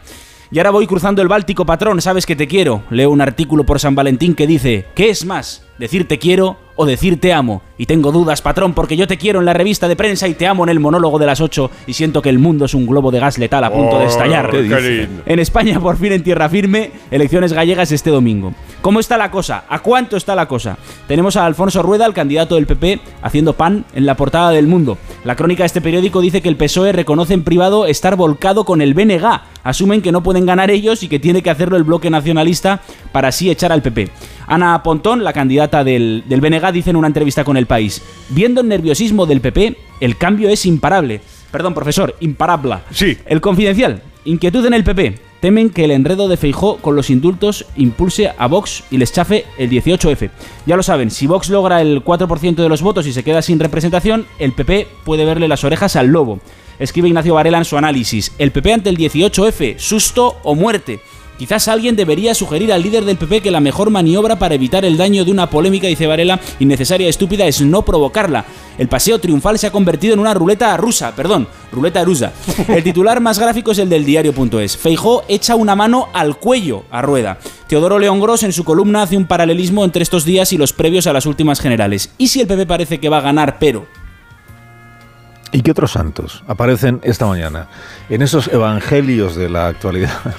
Y ahora voy cruzando el Báltico, patrón, sabes que te quiero. Leo un artículo por San Valentín que dice, ¿qué es más? ¿Decir te quiero o decir te amo? Y tengo dudas, patrón, porque yo te quiero en la revista de prensa y te amo en el monólogo de las 8 y siento que el mundo es un globo de gas letal a punto de estallar. ¿qué dice? En España, por fin en tierra firme, elecciones gallegas este domingo. ¿Cómo está la cosa? ¿A cuánto está la cosa? Tenemos a Alfonso Rueda, el candidato del PP, haciendo pan en la portada del mundo. La crónica de este periódico dice que el PSOE reconoce en privado estar volcado con el BNG. Asumen que no pueden ganar ellos y que tiene que hacerlo el bloque nacionalista para así echar al PP. Ana Pontón, la candidata del, del BNG, dice en una entrevista con El País, viendo el nerviosismo del PP, el cambio es imparable. Perdón, profesor, imparable. Sí. El confidencial, inquietud en el PP. Temen que el enredo de Feijó con los indultos impulse a Vox y les chafe el 18F. Ya lo saben, si Vox logra el 4% de los votos y se queda sin representación, el PP puede verle las orejas al lobo. Escribe Ignacio Varela en su análisis. El PP ante el 18F, susto o muerte. Quizás alguien debería sugerir al líder del PP que la mejor maniobra para evitar el daño de una polémica, dice Varela, innecesaria y estúpida es no provocarla. El paseo triunfal se ha convertido en una ruleta rusa, perdón, ruleta rusa. El titular más gráfico es el del diario.es. Feijó echa una mano al cuello a Rueda. Teodoro León Gros en su columna hace un paralelismo entre estos días y los previos a las últimas generales. ¿Y si el PP parece que va a ganar, pero ¿Y qué otros santos aparecen esta mañana en esos evangelios de la actualidad?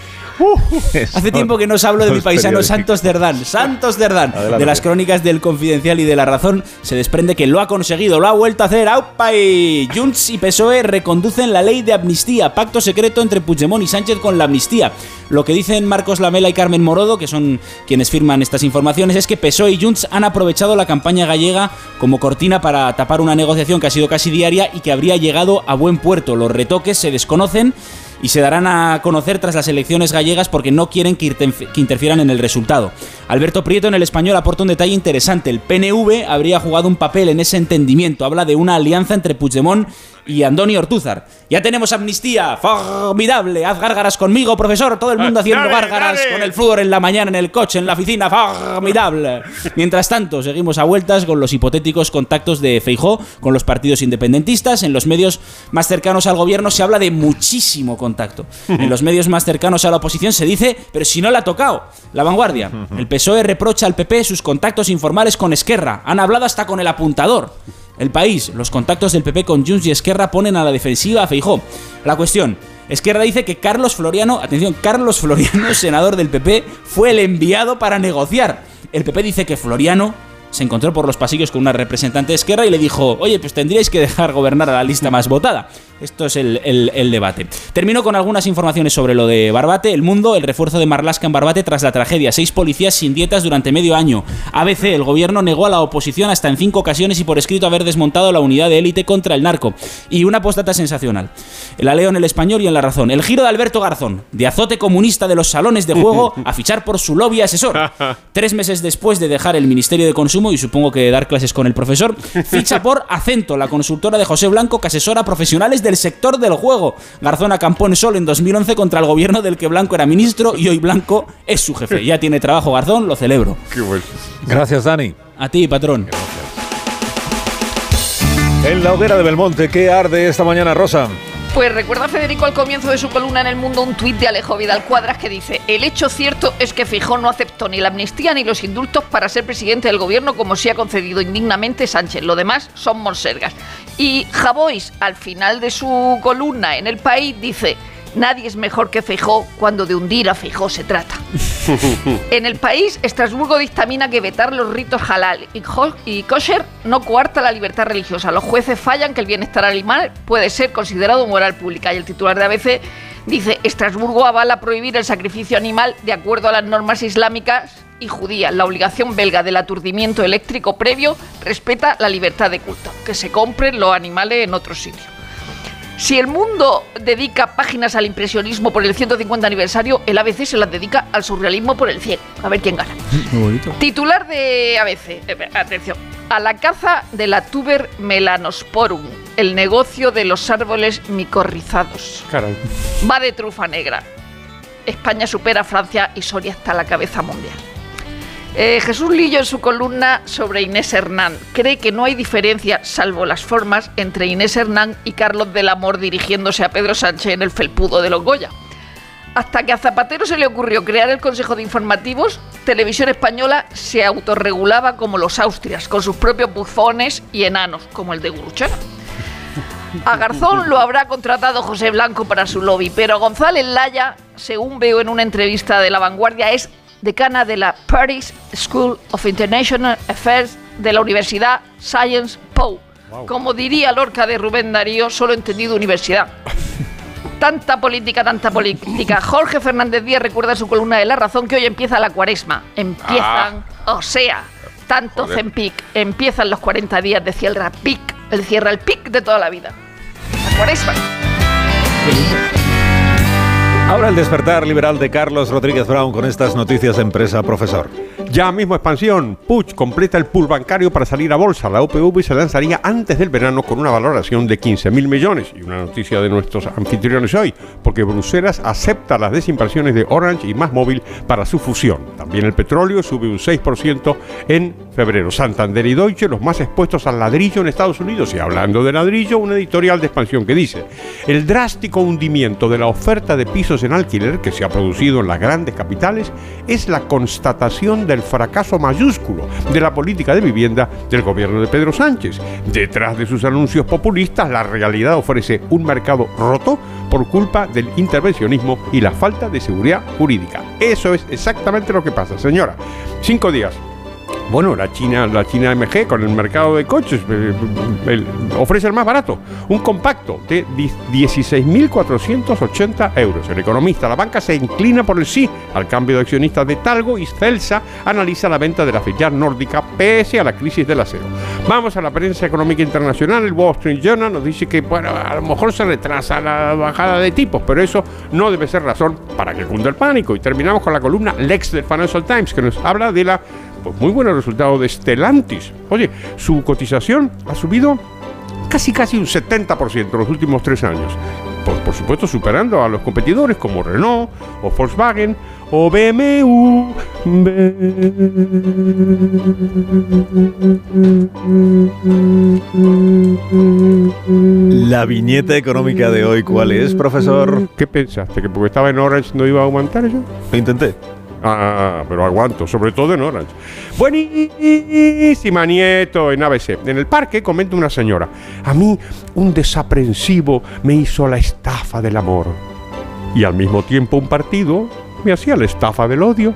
Hace tiempo que no os hablo de mi paisano. Santos Cerdán. Santos Cerdán. De las crónicas del Confidencial y de La Razón se desprende que lo ha conseguido, lo ha vuelto a hacer. ¡Aupa! Y Junts y PSOE reconducen la ley de amnistía. Pacto secreto entre Puigdemont y Sánchez con la amnistía. Lo que dicen Marcos Lamela y Carmen Morodo, que son quienes firman estas informaciones, es que PSOE y Junts han aprovechado la campaña gallega como cortina para tapar una negociación que ha sido casi diaria y que habría llegado a buen puerto. Los retoques se desconocen y se darán a conocer tras las elecciones gallegas porque no quieren que, interfieran en el resultado. Alberto Prieto en el español aporta un detalle interesante. El PNV habría jugado un papel en ese entendimiento. Habla de una alianza entre Puigdemont y Andoni Ortúzar. Ya tenemos amnistía. Formidable. Haz gárgaras conmigo, profesor. Todo el mundo haciendo Dale, gárgaras dale. con el flúor en la mañana, en el coche, en la oficina. Formidable. Mientras tanto, seguimos a vueltas con los hipotéticos contactos de Feijó con los partidos independentistas. En los medios más cercanos al gobierno se habla de muchísimo contacto. En los medios más cercanos a la oposición se dice, pero si no la ha tocado. La vanguardia. El PSOE reprocha al PP sus contactos informales con Esquerra. Han hablado hasta con el apuntador. El país, los contactos del PP con Junts y Esquerra ponen a la defensiva a Feijó. La cuestión, Esquerra dice que Carlos Floriano, atención, Carlos Floriano, senador del PP, fue el enviado para negociar. El PP dice que Floriano se encontró por los pasillos con una representante de Esquerra y le dijo, oye, pues tendríais que dejar gobernar a la lista más votada. Esto es el, el- el debate. Termino con algunas informaciones sobre lo de Barbate. El Mundo, el refuerzo de Marlasca en Barbate tras la tragedia. Seis policías sin dietas durante medio año. ABC, el gobierno negó a la oposición hasta en cinco ocasiones y por escrito haber desmontado la unidad de élite contra el narco. Y una postdata sensacional. La leo en el español y en la razón. El giro de Alberto Garzón, de azote comunista de los salones de juego a fichar por su lobby asesor. Tres meses después de dejar el Ministerio de Consumo y supongo que dar clases con el profesor, ficha por Acento, la consultora de José Blanco que asesora a profesionales del sector del juego. Garzón acampó en Sol en 2011 contra el gobierno del que Blanco era ministro y hoy Blanco es su jefe. Ya tiene trabajo Garzón, lo celebro. Gracias, Dani. A ti, patrón. En la hoguera de Belmonte, ¿qué arde esta mañana, Rosa? Pues recuerda Federico al comienzo de su columna en El Mundo un tuit de Alejo Vidal Cuadras que dice El hecho cierto es que Fijón no aceptó ni la amnistía ni los indultos para ser presidente del gobierno como se ha concedido indignamente Sánchez. Lo demás son monsergas. Y Javois, al final de su columna en El País, dice Nadie es mejor que Feijó cuando de hundir a Feijó se trata. En el país, Estrasburgo dictamina que vetar los ritos halal y, kosher no coarta la libertad religiosa. Los jueces fallan que el bienestar animal puede ser considerado moral pública. Y el titular de ABC dice, Estrasburgo avala prohibir el sacrificio animal de acuerdo a las normas islámicas y judías. La obligación belga del aturdimiento eléctrico previo respeta la libertad de culto. Que se compren los animales en otro sitio. Si el mundo dedica páginas al impresionismo por el 150 aniversario, el ABC se las dedica al surrealismo por el 100. A ver quién gana. Muy bonito. Titular de ABC. Eh, atención. A la caza de la tuber melanosporum, el negocio de los árboles micorrizados. Caray. Va de trufa negra. España supera a Francia y Soria está a la cabeza mundial. Eh, Jesús Lillo en su columna sobre Inés Hernán cree que no hay diferencia, salvo las formas, entre Inés Hernán y Carlos del Amor dirigiéndose a Pedro Sánchez en el felpudo de los Goya. Hasta que a Zapatero se le ocurrió crear el Consejo de Informativos, Televisión Española se autorregulaba como los Austrias, con sus propios bufones y enanos, como el de Guruchana. A Garzón lo habrá contratado José Blanco para su lobby, pero González Laya, según veo en una entrevista de La Vanguardia, es decana de la Paris School of International Affairs de la Universidad Science Po. Como diría Lorca de Rubén Darío, solo entendido universidad. Tanta política, tanta política. Jorge Fernández Díaz recuerda su columna de La Razón que hoy empieza la cuaresma. Empiezan, o sea, tanto. Zempic, empiezan los 40 días de cierra pic, el cierra el pic de toda la vida. La cuaresma. Ahora el despertar liberal de Carlos Rodríguez Brown con estas noticias de empresa, profesor. Ya mismo expansión. Puig completa el pool bancario para salir a bolsa. La UPV se lanzaría antes del verano con una valoración de 15.000 millones. Y una noticia de nuestros anfitriones hoy, porque Bruselas acepta las desinversiones de Orange y Más Móvil para su fusión. También el petróleo sube un 6% en febrero. Santander y Deutsche, los más expuestos al ladrillo en Estados Unidos. Y hablando de ladrillo, una editorial de expansión que dice, el drástico hundimiento de la oferta de pisos en alquiler que se ha producido en las grandes capitales es la constatación del fracaso mayúsculo de la política de vivienda del gobierno de Pedro Sánchez. Detrás de sus anuncios populistas, la realidad ofrece un mercado roto por culpa del intervencionismo y la falta de seguridad jurídica. Eso es exactamente lo que pasa, señora. Cinco días bueno, la China, la China MG con el mercado de coches eh, el- ofrece el más barato, un compacto de di- 16.480 euros. El economista, la banca se inclina por el sí al cambio de accionistas de Talgo y Celsa analiza la venta de la filial nórdica pese a la crisis del acero. Vamos a la prensa económica internacional. El Wall Street Journal nos dice que bueno, a lo mejor se retrasa la bajada de tipos, pero eso no debe ser razón para que cunda el pánico. Y terminamos con la columna Lex del Financial Times que nos habla de la pues muy buenos resultados de Stellantis. Oye, su cotización ha subido casi casi un 70% en los últimos tres años. Por, por supuesto, superando a los competidores como Renault o Volkswagen o BMW. La viñeta económica de hoy, ¿cuál es, profesor? ¿Qué pensaste? ¿Que porque estaba en Orange no iba a aguantar yo? Lo intenté. Ah, pero aguanto, sobre todo en Orange. Buenísima, nieto, en ABC. En el parque comenta una señora. A mí, un desaprensivo me hizo la estafa del amor. Y al mismo tiempo un partido me hacía la estafa del odio.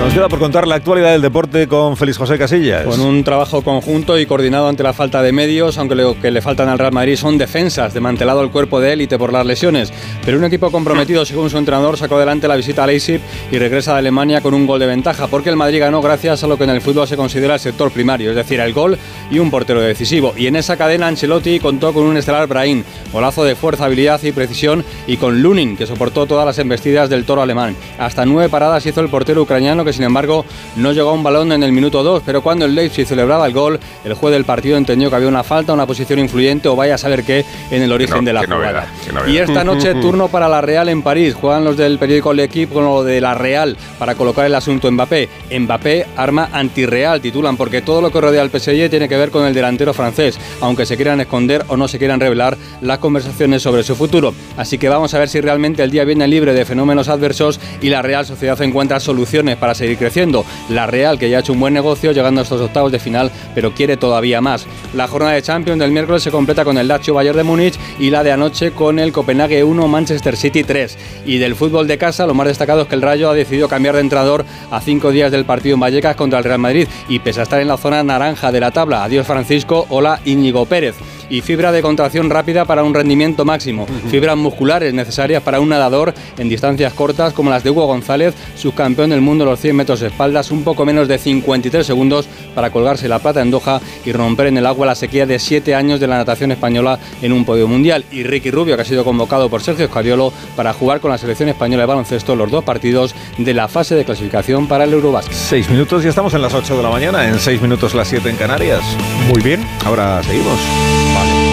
Nos queda por contar la actualidad del deporte con Félix José Casillas. Con un trabajo conjunto y coordinado ante la falta de medios, aunque lo que le faltan al Real Madrid son defensas, desmantelado el cuerpo de élite por las lesiones. Pero un equipo comprometido, según su entrenador, sacó adelante la visita a Leipzig y regresa de Alemania con un gol de ventaja, porque el Madrid ganó gracias a lo que en el fútbol se considera el sector primario, es decir, el gol y un portero decisivo. Y en esa cadena Ancelotti contó con un estelar Brahim, golazo de fuerza, habilidad y precisión, y con Lunin, que soportó todas las embestidas del toro alemán. Hasta nueve paradas hizo el portero ucraniano que que sin embargo no llegó a un balón en el minuto 2, pero cuando el Leipzig celebraba el gol, el juez del partido entendió que había una falta, una posición influyente o vaya a saber qué en el origen no- de la jugada. novedad. Y esta noche turno para la Real en París. Juegan los del periódico L'Equipe con lo de la Real para colocar el asunto Mbappé. Mbappé, arma antirreal, titulan, porque todo lo que rodea al PSG tiene que ver con el delantero francés, aunque se quieran esconder o no se quieran revelar las conversaciones sobre su futuro. Así que vamos a ver si realmente el día viene libre de fenómenos adversos y la Real Sociedad encuentra soluciones para seguir creciendo. La Real, que ya ha hecho un buen negocio llegando a estos octavos de final, pero quiere todavía más. La jornada de Champions del miércoles se completa con el Lazio Bayern de Múnich y la de anoche con el Copenhague 1 Manchester City 3. Y del fútbol de casa, lo más destacado es que el Rayo ha decidido cambiar de entrenador a cinco días del partido en Vallecas contra el Real Madrid y pese a estar en la zona naranja de la tabla, adiós Francisco, hola Íñigo Pérez. Y fibra de contracción rápida para un rendimiento máximo. Fibras musculares necesarias para un nadador en distancias cortas como las de Hugo González, subcampeón del mundo de los 100 metros de espaldas, un poco menos de 53 segundos para colgarse la plata en Doha y romper en el agua la sequía de 7 años de la natación española en un podio mundial. Y Ricky Rubio, que ha sido convocado por Sergio Escariolo para jugar con la selección española de baloncesto los dos partidos de la fase de clasificación para el Eurobasket. Seis minutos, ya estamos en las 8 de la mañana, en seis minutos las 7 en Canarias. Muy bien. Ahora seguimos. Bye.